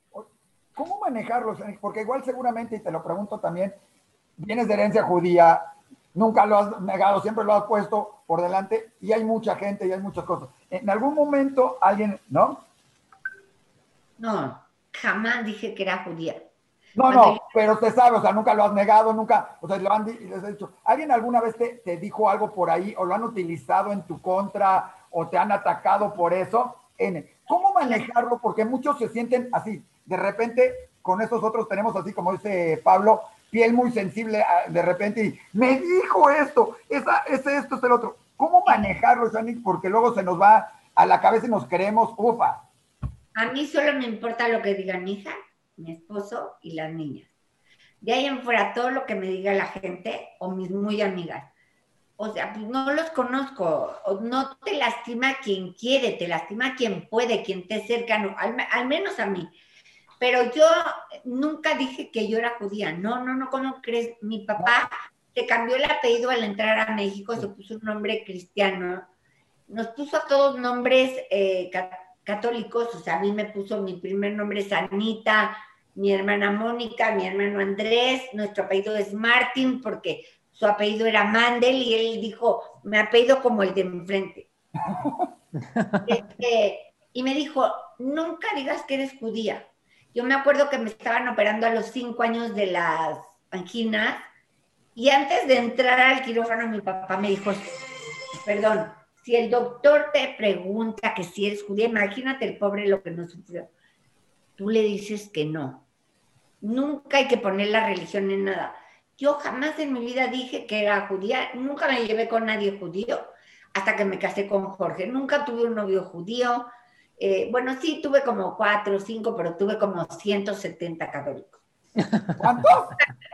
¿Cómo, manejarlos? Porque igual seguramente, y te lo pregunto también, vienes de herencia judía, nunca lo has negado, siempre lo has puesto por delante y hay mucha gente y hay muchas cosas. En algún momento alguien, ¿no? No, jamás dije que era judía. No, no, pero usted sabe, o sea, nunca lo has negado, nunca, o sea, lo han les he dicho, ¿alguien alguna vez te, te, dijo algo por ahí o lo han utilizado en tu contra o te han atacado por eso? N. ¿Cómo manejarlo? Porque muchos se sienten así, de repente con esos otros tenemos así, como dice Pablo, piel muy sensible ah, de repente y me dijo esto, esa, es esto, es el otro. ¿Cómo manejarlo, Shani? Porque luego se nos va a la cabeza y nos queremos, ufa. A mí solo me importa lo que diga mi hija, mi esposo y las niñas. De ahí en fuera, todo lo que me diga la gente o mis muy amigas. O sea, pues no los conozco. No te lastima quien quiere, te lastima quien puede, quien te cercano, al, al menos a mí. Pero yo nunca dije que yo era judía. No, no, no, ¿cómo crees? Mi papá se cambió el apellido al entrar a México, se puso un nombre cristiano. Nos puso a todos nombres eh, católicos, o sea, a mí me puso mi primer nombre es Anita, mi hermana Mónica, mi hermano Andrés, nuestro apellido es Martín porque su apellido era Mandel y él dijo, me apellido como el de mi frente. Este, y me dijo, nunca digas que eres judía. Yo me acuerdo que me estaban operando a los cinco años de las anginas y antes de entrar al quirófano mi papá me dijo, perdón, si el doctor te pregunta que si eres judía, imagínate el pobre lo que nos sufrió. Tú le dices que no. Nunca hay que poner la religión en nada. Yo jamás en mi vida dije que era judía, nunca me llevé con nadie judío hasta que me casé con Jorge. Nunca tuve un novio judío, eh, bueno, sí, tuve como cuatro o cinco, pero tuve como 170 católicos. ¿Cuánto?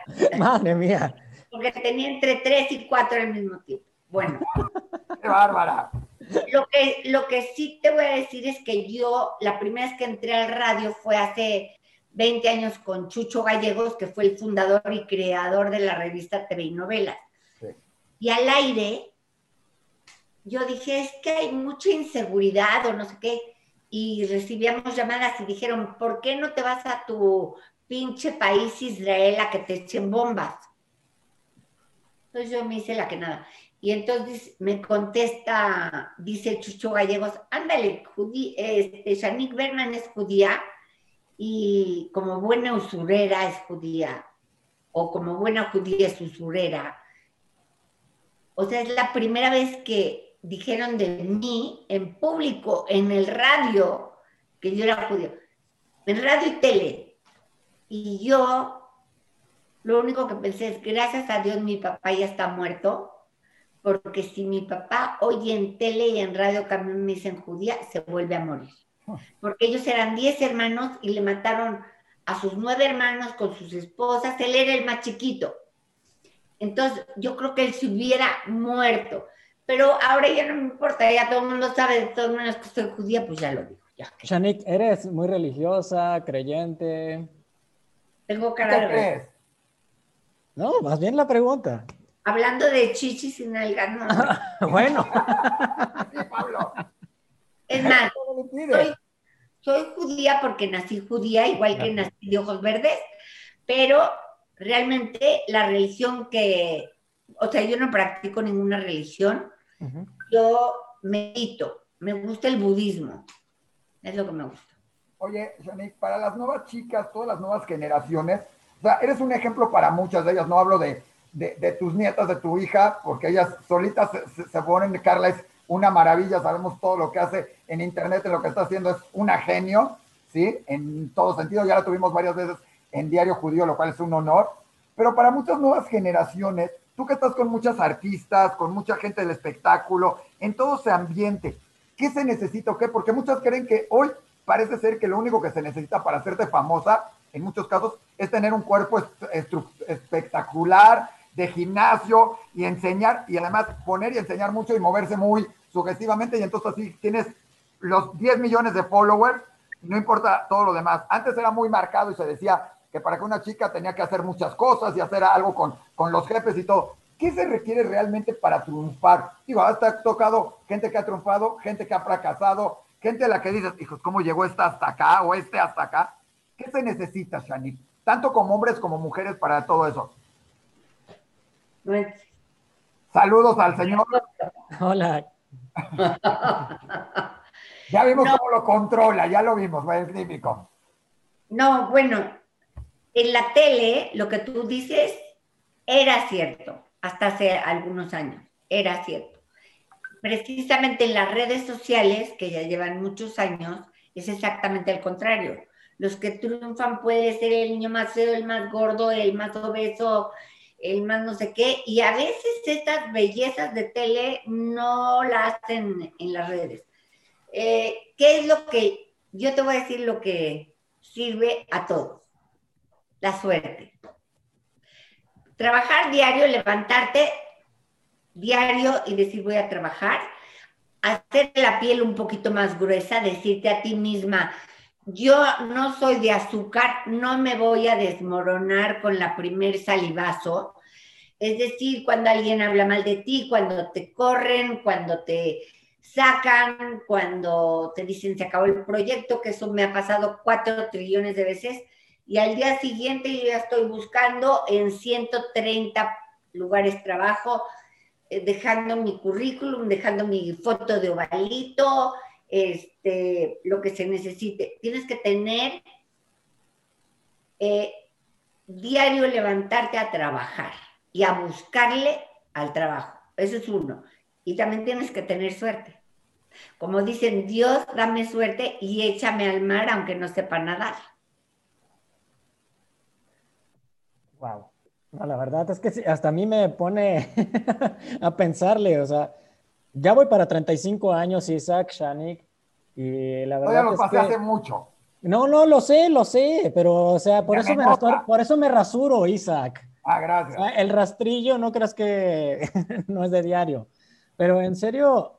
Madre mía. Porque tenía entre tres y cuatro al mismo tiempo. Bueno. ¡Qué bárbara! Lo que, lo que sí te voy a decir es que yo, la primera vez que entré al radio fue hace 20 años con Chucho Gallegos, que fue el fundador y creador de la revista TV y Novelas. Y al aire, yo dije, es que hay mucha inseguridad o no sé qué y recibíamos llamadas y dijeron, ¿por qué no te vas a tu pinche país Israel a que te echen bombas? Entonces yo me hice la que nada. Y entonces me contesta, dice Chucho Gallegos, ándale, este, Shanik Berman es judía y como buena usurera es judía, o como buena judía es usurera. O sea, es la primera vez que dijeron de mí en público, en el radio, que yo era judío, en radio y tele. Y yo lo único que pensé es, gracias a Dios mi papá ya está muerto, porque si mi papá oye en tele y en radio también me dicen judía, se vuelve a morir. Porque ellos eran diez hermanos y le mataron a sus nueve hermanos con sus esposas, él era el más chiquito. Entonces, yo creo que él se hubiera muerto pero ahora ya no me importa, ya todo el mundo sabe de todas maneras que soy judía, pues ya lo digo. Ya. Shanik, ¿eres muy religiosa, creyente? Tengo cara de... No, más bien la pregunta. Hablando de chichis y nalgas, no. bueno. Pablo. Es más, soy, judía porque nací judía, igual que nací de ojos verdes, pero realmente la religión que, o sea, yo no practico ninguna religión, yo medito, me gusta el budismo, es lo que me gusta. Oye, Shanik, para las nuevas chicas, todas las nuevas generaciones, o sea, eres un ejemplo para muchas de ellas, no hablo de, tus nietas, de tu hija, porque ellas solitas se, se, ponen, Carla es una maravilla, sabemos todo lo que hace en internet, lo que está haciendo es una genio, ¿sí? En todo sentido, ya la tuvimos varias veces en Diario Judío, lo cual es un honor, pero para muchas nuevas generaciones, tú que estás con muchas artistas, con mucha gente del espectáculo, en todo ese ambiente, ¿qué se necesita o qué? Porque muchas creen que hoy parece ser que lo único que se necesita para hacerte famosa en muchos casos, es tener un cuerpo espectacular, de gimnasio y enseñar, y además poner y enseñar mucho y moverse muy sugestivamente, y entonces así tienes los 10 millones de followers, no importa todo lo demás. Antes era muy marcado y se decía que para que una chica tenía que hacer muchas cosas y hacer algo con, con los jefes y todo. ¿Qué se requiere realmente para triunfar? Digo, hasta tocado gente que ha triunfado, gente que ha fracasado, gente a la que dices, hijos, ¿cómo llegó esta hasta acá o este hasta acá? ¿Qué se necesita, Shani? Tanto como hombres como mujeres para todo eso. Saludos al señor. Hola. ya vimos cómo lo controla, ya lo vimos, es típico. No, bueno, en la tele lo que tú dices era cierto, hasta hace algunos años, era cierto. Precisamente en las redes sociales, que ya llevan muchos años, es exactamente el contrario. Los que triunfan puede ser el niño más feo, el más gordo, el más obeso, el más no sé qué, y a veces estas bellezas de tele no las hacen en las redes. Eh, ¿Qué es lo que, yo te voy a decir lo que sirve a todos? La suerte. Trabajar diario, levantarte diario y decir voy a trabajar, hacer la piel un poquito más gruesa, decirte a ti misma, yo no soy de azúcar, no me voy a desmoronar con la primer salivazo. Es decir, cuando alguien habla mal de ti, cuando te corren, cuando te sacan, cuando te dicen se acabó el proyecto, que eso me ha pasado cuatro trillones de veces, y al día siguiente yo ya estoy buscando en 130 lugares trabajo, eh, dejando mi currículum, dejando mi foto de ovalito, este, lo que se necesite. Tienes que tener eh, diario levantarte a trabajar y a buscarle al trabajo. Eso es uno. Y también tienes que tener suerte. Como dicen, Dios, dame suerte y échame al mar aunque no sepa nadar. Wow. la verdad es que hasta a mí me pone a pensarle, o sea, ya voy para 35 años, Isaac, Shanik, y la verdad. ya lo pasé hace mucho. No, no, lo sé, lo sé, pero, o sea, por, eso me, por eso me rasuro, Isaac. Ah, gracias. el rastrillo, no creas que no es de diario. Pero en serio,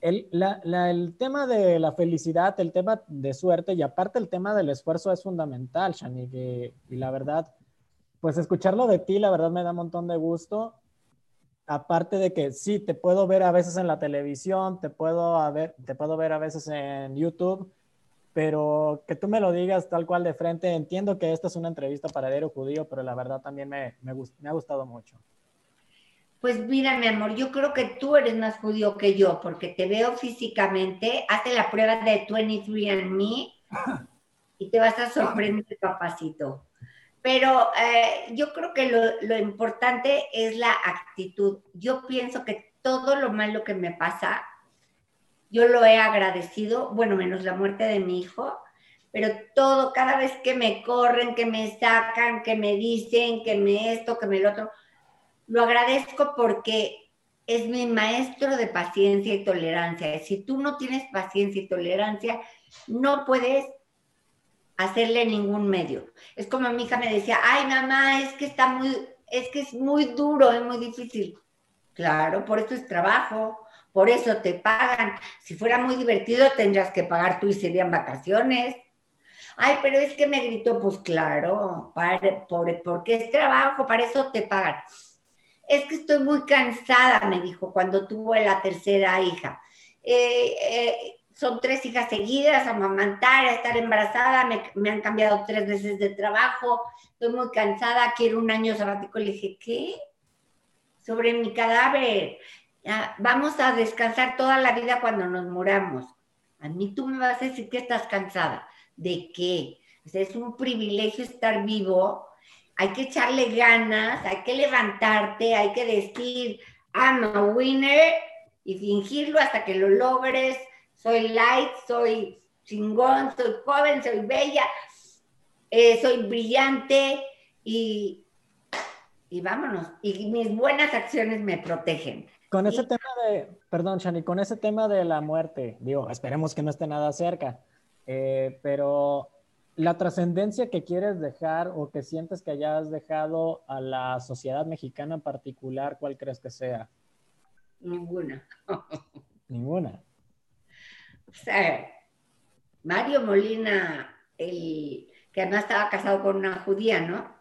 el, el, tema de la felicidad, el tema de suerte y aparte el tema del esfuerzo es fundamental, Shani. Y, y la verdad, pues escucharlo de ti, la verdad me da un montón de gusto aparte de que sí, te puedo ver a veces en la televisión, te puedo, ver, te puedo ver a veces en YouTube, pero que tú me lo digas tal cual de frente, entiendo que esta es una entrevista para Diario Judío, pero la verdad también me, me, me ha gustado mucho. Pues mira, mi amor, yo creo que tú eres más judío que yo, porque te veo físicamente, hace la prueba de 23 Me y te vas a sorprender, papacito. Pero eh, yo creo que lo, importante es la actitud. Yo pienso que todo lo malo que me pasa, yo lo he agradecido, bueno, menos la muerte de mi hijo, pero todo, cada vez que me corren, que me sacan, que me dicen, que me esto, que me lo otro, lo agradezco porque es mi maestro de paciencia y tolerancia. Si tú no tienes paciencia y tolerancia, no puedes hacerle ningún medio. Es como mi hija me decía, ay mamá, es que está muy, es que es muy duro, es muy difícil. Claro, por eso es trabajo, por eso te pagan. Si fuera muy divertido tendrías que pagar tú y serían vacaciones. Ay, pero es que me gritó, pues claro, para, por, porque es trabajo, para eso te pagan. Es que estoy muy cansada, me dijo cuando tuvo la tercera hija. Eh, eh, son tres hijas seguidas, amamantar, a estar embarazada, me, han cambiado tres veces de trabajo, estoy muy cansada, quiero un año sabático. Le dije, ¿qué? Sobre mi cadáver. vamos a descansar toda la vida cuando nos muramos. A mí tú me vas a decir que estás cansada. ¿De qué? es un privilegio estar vivo. Hay que echarle ganas, hay que levantarte, hay que decir, I'm a winner y fingirlo hasta que lo logres soy light, soy chingón, soy joven, soy bella, eh, soy brillante y, y vámonos. Y mis buenas acciones me protegen. Con ese tema de, perdón, Shani, con ese tema de la muerte, digo, esperemos que no esté nada cerca, eh, pero la trascendencia que quieres dejar o que sientes que hayas dejado a la sociedad mexicana en particular, ¿cuál crees que sea? Ninguna. Ninguna. O sea, Mario Molina, el, que además estaba casado con una judía, ¿no?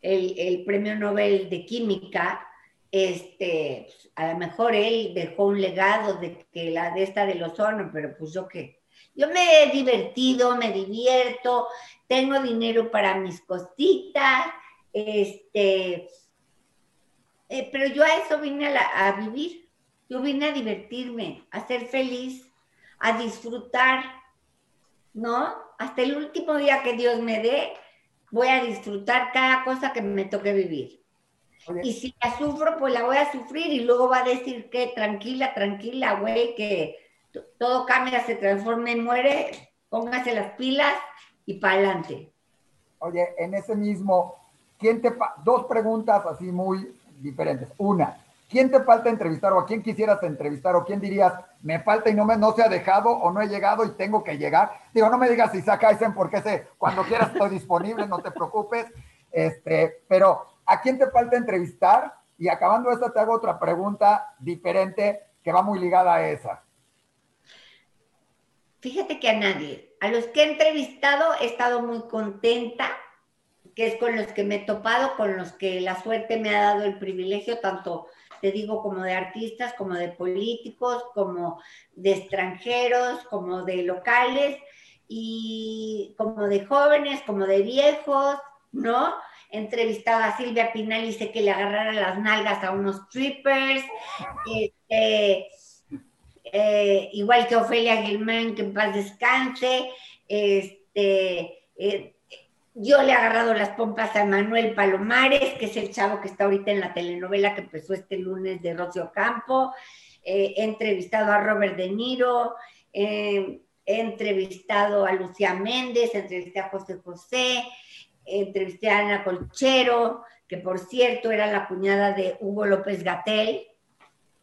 el, el, premio Nobel de Química, este, a lo mejor él dejó un legado de que la de esta del ozono, pero pues yo qué. Yo me he divertido, me divierto, tengo dinero para mis cositas, este, eh, pero yo a eso vine a, a, vivir, yo vine a divertirme, a ser feliz, a disfrutar, ¿no? Hasta el último día que Dios me dé, voy a disfrutar cada cosa que me toque vivir. Y si la sufro, pues la voy a sufrir y luego va a decir que tranquila, tranquila, güey, que todo cambia, se transforma y muere, póngase las pilas y para adelante. Oye, en ese mismo, ¿quién te dos preguntas así muy diferentes. Una, ¿quién te falta entrevistar o a quién quisieras entrevistar o quién dirías, me falta y no, me, no se ha dejado o no he llegado y tengo que llegar? Digo, no me digas si saca Eisen porque sé, cuando quieras estoy disponible, no te preocupes. Este, pero, ¿a quién te falta entrevistar? Y acabando esta, te hago otra pregunta diferente que va muy ligada a esa. Fíjate que a nadie. A los que he entrevistado he estado muy contenta, que es con los que me he topado, con los que la suerte me ha dado el privilegio, tanto te digo como de artistas, como de políticos, como de extranjeros, como de locales, y como de jóvenes, como de viejos, ¿no? He entrevistado a Silvia Pinal y sé que le agarrara las nalgas a unos strippers. Este, eh, igual que Ofelia Gilman, que en paz descanse, este, eh, yo le he agarrado las pompas a Manuel Palomares, que es el chavo que está ahorita en la telenovela que empezó este lunes de Rocio Campo, eh, he entrevistado a Robert De Niro, he entrevistado a Lucía Méndez, entrevisté a José José, entrevisté a Ana Colchero, que por cierto era la cuñada de Hugo López Gatel,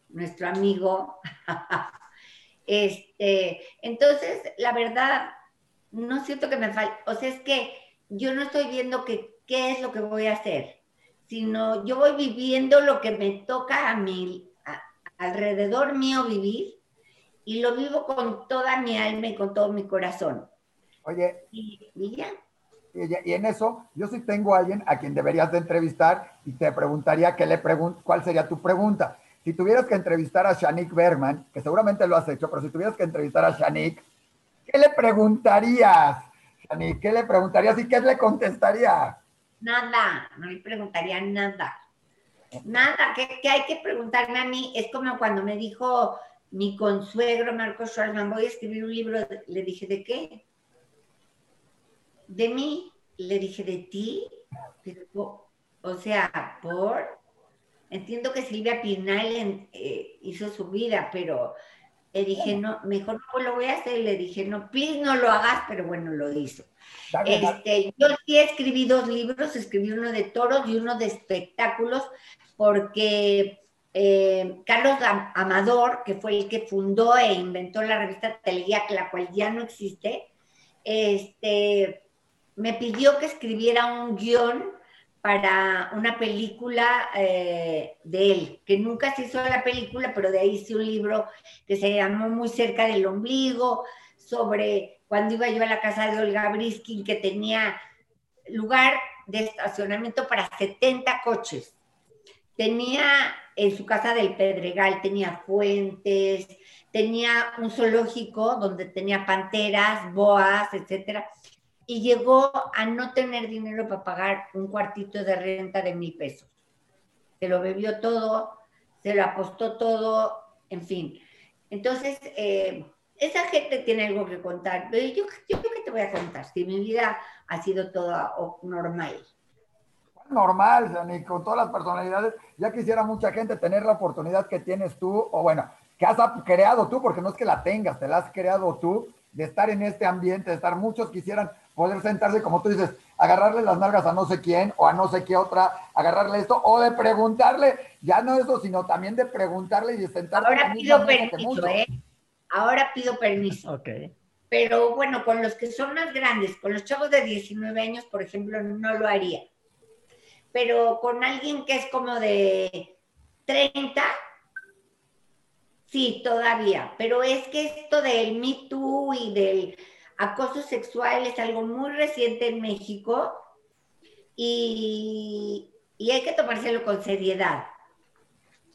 nuestro amigo. Este, entonces, la verdad, no siento que me falte, o sea, es que yo no estoy viendo que, qué es lo que voy a hacer, sino yo voy viviendo lo que me toca a mí, alrededor mío vivir, y lo vivo con toda mi alma y con todo mi corazón. Oye. Y, y ya. Y, en eso, yo sí tengo a alguien a quien deberías de entrevistar y te preguntaría qué le pregun cuál sería tu pregunta. Si tuvieras que entrevistar a Shanik Berman, que seguramente lo has hecho, pero si tuvieras que entrevistar a Shanik, ¿qué le preguntarías? Shanik, ¿qué le preguntarías y qué le contestaría? Nada, no le preguntaría nada. Nada, ¿qué, hay que preguntarme a mí? Es como cuando me dijo mi consuegro Marcos Schwarzman, voy a escribir un libro, le dije, ¿de qué? De mí, le dije, ¿de ti? o sea, ¿por? Entiendo que Silvia Pinal eh, hizo su vida, pero le dije, no, mejor no lo voy a hacer. Le dije, no, please no lo hagas, pero bueno, lo hizo. Este, yo sí escribí dos libros, escribí uno de toros y uno de espectáculos, porque eh, Carlos Amador, que fue el que fundó e inventó la revista Teleguía, la cual ya no existe, este, me pidió que escribiera un guion para una película eh, de él, que nunca se hizo la película, pero de ahí hice un libro que se llamó Muy cerca del ombligo, sobre cuando iba yo a la casa de Olga Briskin, que tenía lugar de estacionamiento para 70 coches. Tenía en su casa del Pedregal, tenía fuentes, tenía un zoológico donde tenía panteras, boas, etcétera y llegó a no tener dinero para pagar un cuartito de renta de mil pesos. Se lo bebió todo, se lo apostó todo, en fin. Entonces, eh, esa gente tiene algo que contar. Pero yo, yo que te voy a contar, si mi vida ha sido toda normal. Normal, Jani, con todas las personalidades. Ya quisiera mucha gente tener la oportunidad que tienes tú, o bueno, que has creado tú, porque no es que la tengas, te la has creado tú, de estar en este ambiente, de estar, muchos quisieran poder sentarse, como tú dices, agarrarle las nalgas a no sé quién o a no sé qué otra, agarrarle esto, o de preguntarle, ya no eso, sino también de preguntarle y de sentarse. Ahora pido permiso, ¿eh? Ahora pido permiso. Ok. Pero bueno, con los que son más grandes, con los chavos de 19 años, por ejemplo, no lo haría. Pero con alguien que es como de 30, sí, todavía. Pero es que esto del Me Too y del acoso sexual es algo muy reciente en México y, y hay que tomárselo con seriedad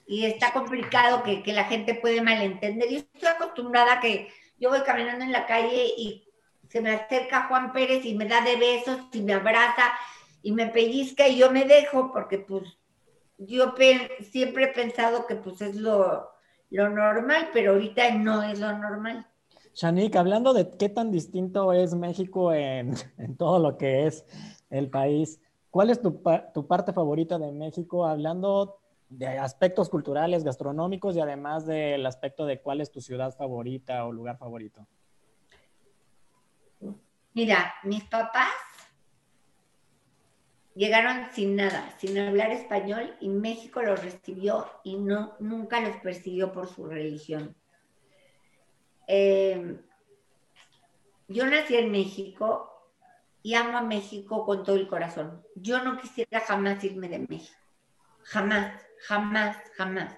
y está complicado que, que, la gente puede malentender. Yo estoy acostumbrada a que yo voy caminando en la calle y se me acerca Juan Pérez y me da de besos y me abraza y me pellizca y yo me dejo porque pues yo siempre he pensado que pues es lo, lo normal, pero ahorita no es lo normal. Shanik, hablando de qué tan distinto es México en, en todo lo que es el país, ¿cuál es tu, tu parte favorita de México? Hablando de aspectos culturales, gastronómicos y además del aspecto de cuál es tu ciudad favorita o lugar favorito. Mira, mis papás llegaron sin nada, sin hablar español y México los recibió y no, nunca los persiguió por su religión. Eh, yo nací en México y amo a México con todo el corazón. Yo no quisiera jamás irme de México, jamás jamás, jamás.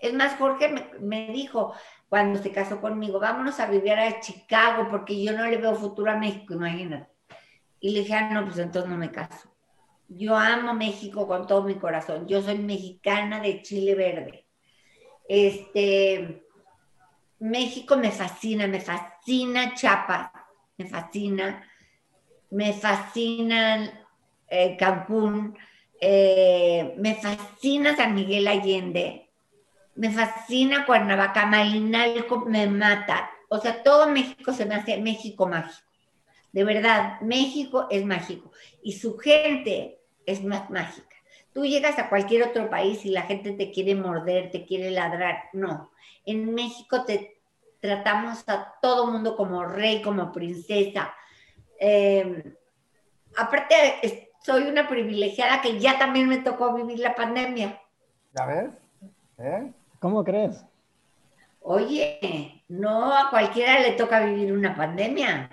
Es más, Jorge me, dijo cuando se casó conmigo, vámonos a vivir a Chicago porque yo no le veo futuro a México, imagínate. Y le dije, ah, no, pues entonces no me caso. Yo amo México con todo mi corazón. Yo soy mexicana de Chile Verde. Este, México me fascina, me fascina Chiapas, me fascina, me fascina eh, Cancún, eh, me fascina San Miguel Allende, me fascina Cuernavaca, Malinalco me mata. O sea, todo México se me hace México mágico. De verdad, México es mágico y su gente es más mágica. Tú llegas a cualquier otro país y la gente te quiere morder, te quiere ladrar. No, en México te tratamos a todo mundo como rey, como princesa. Eh, aparte, soy una privilegiada que ya también me tocó vivir la pandemia. ¿Ya ves? ¿Eh? ¿Cómo crees? Oye, no a cualquiera le toca vivir una pandemia.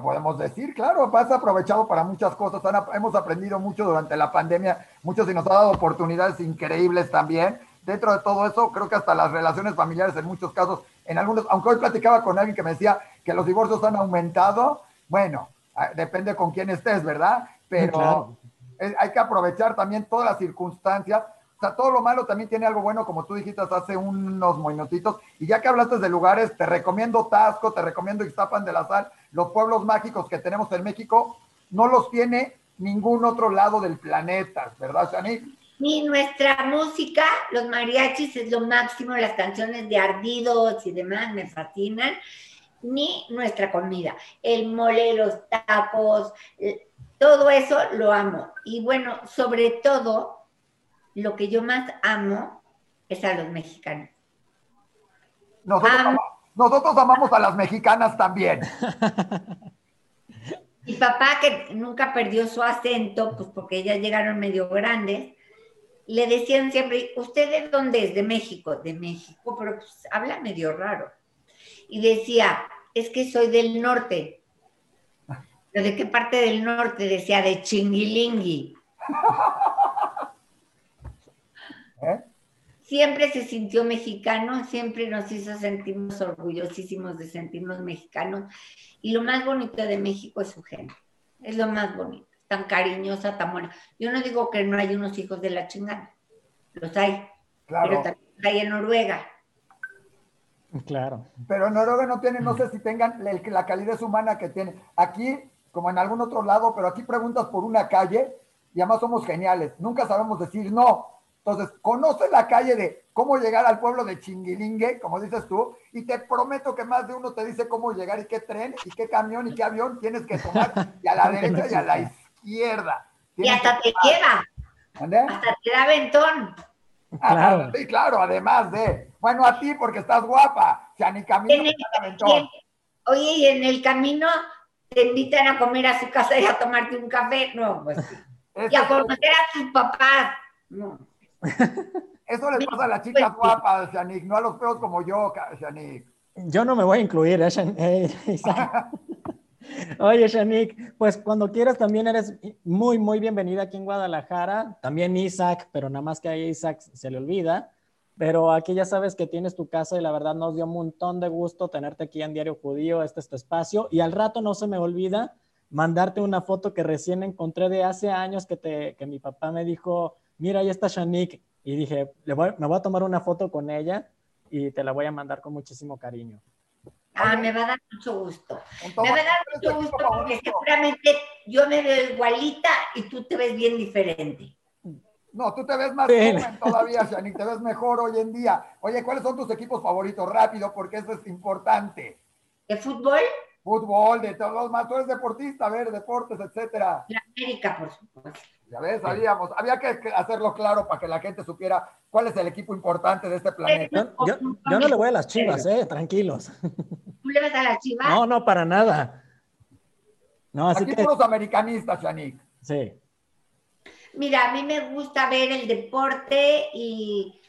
Podemos decir, claro, has aprovechado para muchas cosas. hemos aprendido mucho durante la pandemia, muchos y nos ha dado oportunidades increíbles también. Dentro de todo eso, creo que hasta las relaciones familiares en muchos casos, en algunos, aunque hoy platicaba con alguien que me decía que los divorcios han aumentado, bueno, ah, depende con quién estés, ¿verdad? pero hay que aprovechar también todas las circunstancias. O sea, todo lo malo también tiene algo bueno, como tú dijiste hace unos minutitos. Y ya que hablaste de lugares, te recomiendo Tasco, te recomiendo Ixtapan de la Sal, los pueblos mágicos que tenemos en México, no los tiene ningún otro lado del planeta, ¿verdad, Shani? Ni nuestra música, los mariachis es lo máximo, las canciones de ardidos y demás me fascinan, ni nuestra comida, el mole, los tacos, todo eso lo amo. Y bueno, sobre todo, lo que yo más amo es a los mexicanos. Nosotros, amamos a las mexicanas también. Mi papá, que nunca perdió su acento, pues porque ellas llegaron medio grandes, le decían siempre, ¿usted de dónde es? De México, de México, pero pues habla medio raro. Y decía, es que soy del norte. ¿De qué parte del norte? Decía de Chinguilingui. Siempre se sintió mexicano, siempre nos hizo sentirnos orgullosísimos de sentirnos mexicanos. Y lo más bonito de México es su gente. Es lo más bonito. Tan cariñosa, tan buena. Yo no digo que no hay unos hijos de la chingada. Los hay. Pero también hay en Noruega. Claro. Pero en Noruega no tiene, no sé si tengan la calidez humana que tiene. Aquí como en algún otro lado, pero aquí preguntas por una calle y además somos geniales. Nunca sabemos decir no. Entonces, conoce la calle de cómo llegar al pueblo de Chinguilingue, como dices tú, y te prometo que más de uno te dice cómo llegar y qué tren y qué camión y qué avión tienes que tomar, y a la derecha y a la izquierda. Y hasta te lleva. Hasta te da ventón. Claro. Sí, claro, además de, bueno, a ti porque estás guapa, o sea, ni camino. oye, y en el camino te invitan a comer a su casa y a tomarte un café, no, pues sí. y a conocer a tus papás, no. Eso les pasa a las chicas pues, guapas, Shanik, no a los feos como yo, Shanik. Yo no me voy a incluir, ¿eh, eh Oye, Shanik, pues cuando quieras también eres muy, muy bienvenida aquí en Guadalajara. También Isaac, pero nada más que a Isaac se le olvida. Pero aquí ya sabes que tienes tu casa y la verdad nos dio un montón de gusto tenerte aquí en Diario Judío, este, este espacio. Y al rato no se me olvida mandarte una foto que recién encontré de hace años que, te, que mi papá me dijo, mira, ahí está Shanik. Y dije, me voy a tomar una foto con ella y te la voy a mandar con muchísimo cariño. Ah, me va a dar mucho gusto. Me va a dar mucho gusto porque seguramente yo me veo igualita y tú te ves bien diferente. No, tú te ves más joven todavía, Shani, te ves mejor hoy en día. Oye, ¿cuáles son tus equipos favoritos? Rápido, porque eso es importante. ¿De fútbol? Fútbol, de todos los más. Tú eres deportista, a ver, deportes, etcétera. La América, por supuesto. Ya ves, sabíamos. Había que hacerlo claro para que la gente supiera cuál es el equipo importante de este planeta. Yo, no le voy a las chivas, eh, tranquilos. ¿Tú le vas a las chivas? No, no, para nada. No, así Aquí que... los americanistas, Shanik. Sí. Mira, a mí me gusta ver el deporte y,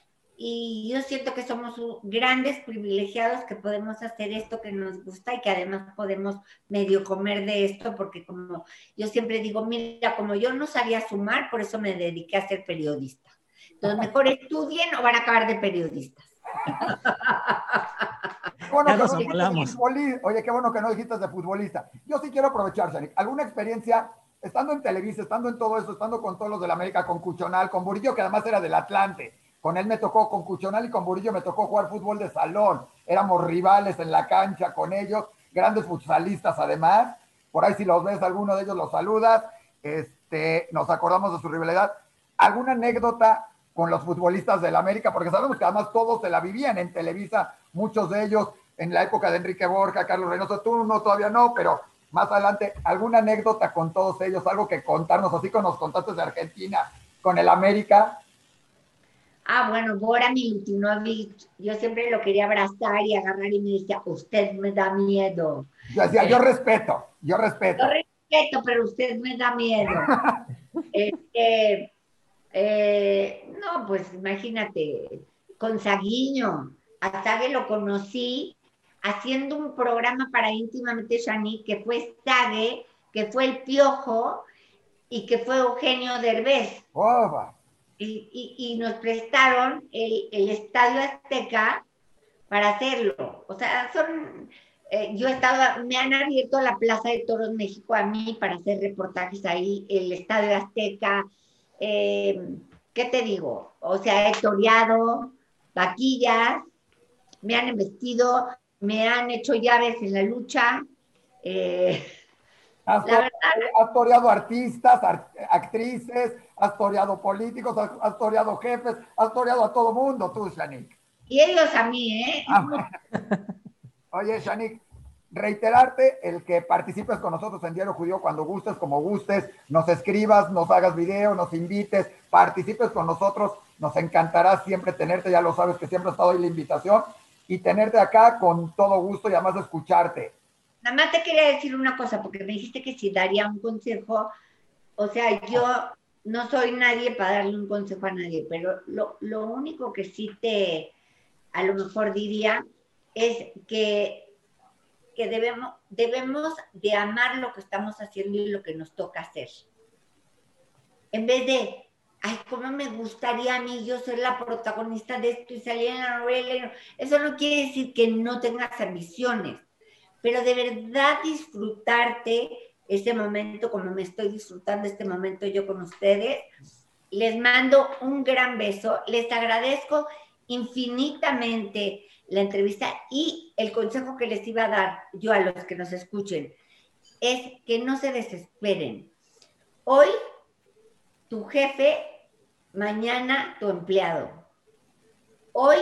y yo siento que somos grandes privilegiados que podemos hacer esto que nos gusta y que además podemos medio comer de esto, porque como yo siempre digo, mira, como yo no sabía sumar, por eso me dediqué a ser periodista. Entonces, mejor estudien o van a acabar de periodistas. Bueno, Oye, qué bueno que no dijiste de futbolista. Yo sí quiero aprovechar, Shanik. ¿Alguna experiencia estando en Televisa, estando en todo eso, estando con todos los de la América, con Cuchonal, con Burillo, que además era del Atlante? Con él me tocó, con Cuchonal y con Burillo me tocó jugar fútbol de salón. Éramos rivales en la cancha con ellos, grandes futsalistas además. Por ahí si los ves, alguno de ellos los saludas. Este, nos acordamos de su rivalidad. ¿Alguna anécdota con los futbolistas del América? Porque sabemos que además todos se la vivían en Televisa, muchos de ellos en la época de Enrique Borja, Carlos Reynoso, tú no, todavía no, pero más adelante, ¿alguna anécdota con todos ellos? Algo que contarnos, así como nos contaste de Argentina, con el América. Ah, bueno, Bora Milutinovic, yo siempre lo quería abrazar y agarrar y me decía, usted me da miedo. Yo decía, yo respeto, yo respeto. Yo respeto, pero usted me da miedo. este, eh, no, pues imagínate, con Saguiño, a Sague lo conocí haciendo un programa para íntimamente Shani, que fue Sague, que fue El Piojo y que fue Eugenio Derbez. Oh, y, nos prestaron el, Estadio Azteca para hacerlo. O sea, son, eh, yo estaba, me han abierto la Plaza de Toros México a mí para hacer reportajes ahí, el Estadio Azteca, eh, ¿qué te digo? O sea, he toreado, vaquillas, me han vestido, me han hecho llaves en la lucha. Eh, Has, toreado artistas, actrices, has toreado políticos, has, toreado jefes, has toreado a todo mundo, tú, Shanik. Y ellos a mí, ¿eh? Ah, Oye, Shanik, reiterarte el que participes con nosotros en Diario Judío cuando gustes, como gustes, nos escribas, nos hagas video, nos invites, participes con nosotros, nos encantará siempre tenerte, ya lo sabes que siempre ha estado ahí la invitación y tenerte acá con todo gusto y además escucharte. Nada más te quería decir una cosa, porque me dijiste que si daría un consejo, o sea, yo no soy nadie para darle un consejo a nadie, pero lo, lo único que sí te, a lo mejor diría, es que, que debemos, debemos de amar lo que estamos haciendo y lo que nos toca hacer. En vez de, ay, cómo me gustaría a mí yo ser la protagonista de esto y salir en la novela. Eso no quiere decir que no tengas ambiciones pero de verdad disfrutarte ese momento como me estoy disfrutando este momento yo con ustedes. Les mando un gran beso, les agradezco infinitamente la entrevista y el consejo que les iba a dar yo a los que nos escuchen es que no se desesperen. Hoy tu jefe, mañana tu empleado. Hoy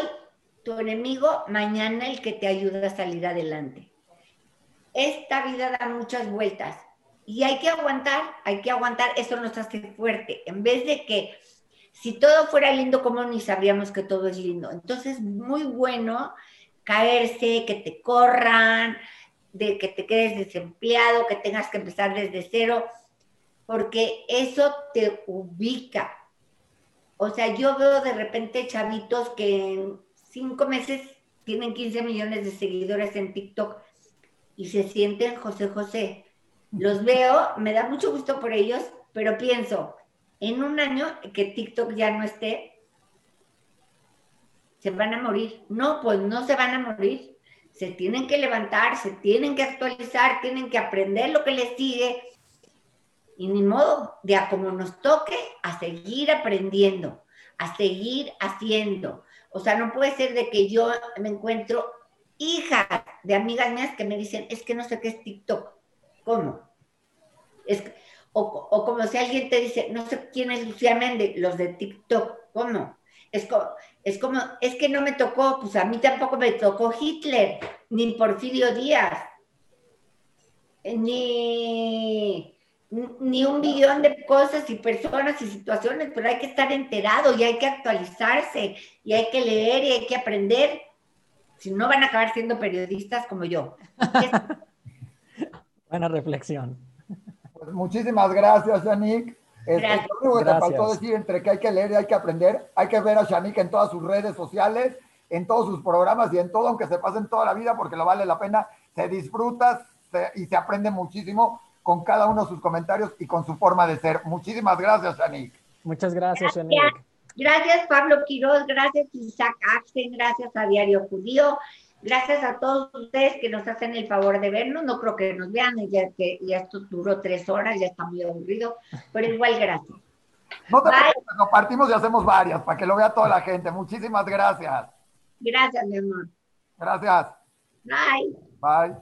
tu enemigo, mañana el que te ayuda a salir adelante esta vida da muchas vueltas y hay que aguantar, hay que aguantar, eso nos hace fuerte, en vez de que si todo fuera lindo, como ni sabríamos que todo es lindo? Entonces, muy bueno caerse, que te corran, de que te quedes desempleado, que tengas que empezar desde cero, porque eso te ubica. O sea, yo veo de repente chavitos que en cinco meses tienen 15 millones de seguidores en TikTok y se sienten José José. Los veo, me da mucho gusto por ellos, pero pienso, en un año que TikTok ya no esté, se van a morir. No, pues no se van a morir. Se tienen que levantar, se tienen que actualizar, tienen que aprender lo que les sigue. Y ni modo, de a como nos toque, a seguir aprendiendo, a seguir haciendo. O sea, no puede ser de que yo me encuentro hijas de amigas mías que me dicen, es que no sé qué es TikTok. ¿Cómo? Es, o, o, como si alguien te dice, no sé quién es Lucía Méndez, los de TikTok. ¿Cómo? Es como, es como, es que no me tocó, pues a mí tampoco me tocó Hitler, ni Porfirio Díaz, ni, ni un billón de cosas y personas y situaciones, pero hay que estar enterado y hay que actualizarse y hay que leer y hay que aprender. Si no, van a acabar siendo periodistas como yo. Buena reflexión. Pues muchísimas gracias, Yannick. Este, lo único que te faltó decir entre que hay que leer y hay que aprender, hay que ver a Shanik en todas sus redes sociales, en todos sus programas y en todo, aunque se pasen toda la vida, porque lo vale la pena, se disfruta y se aprende muchísimo con cada uno de sus comentarios y con su forma de ser. Muchísimas gracias, Shanik. Muchas gracias, Shanik. Gracias, Pablo Quiroz, gracias, Isaac Axen, gracias a Diario Judío, Gracias a todos ustedes que nos hacen el favor de vernos. No creo que nos vean, ya que ya esto duró tres horas, ya está muy aburrido, pero igual gracias. No te preocupes, lo partimos y hacemos varias para que lo vea toda la gente. Muchísimas gracias. Gracias, mi amor. Gracias. Bye. Bye.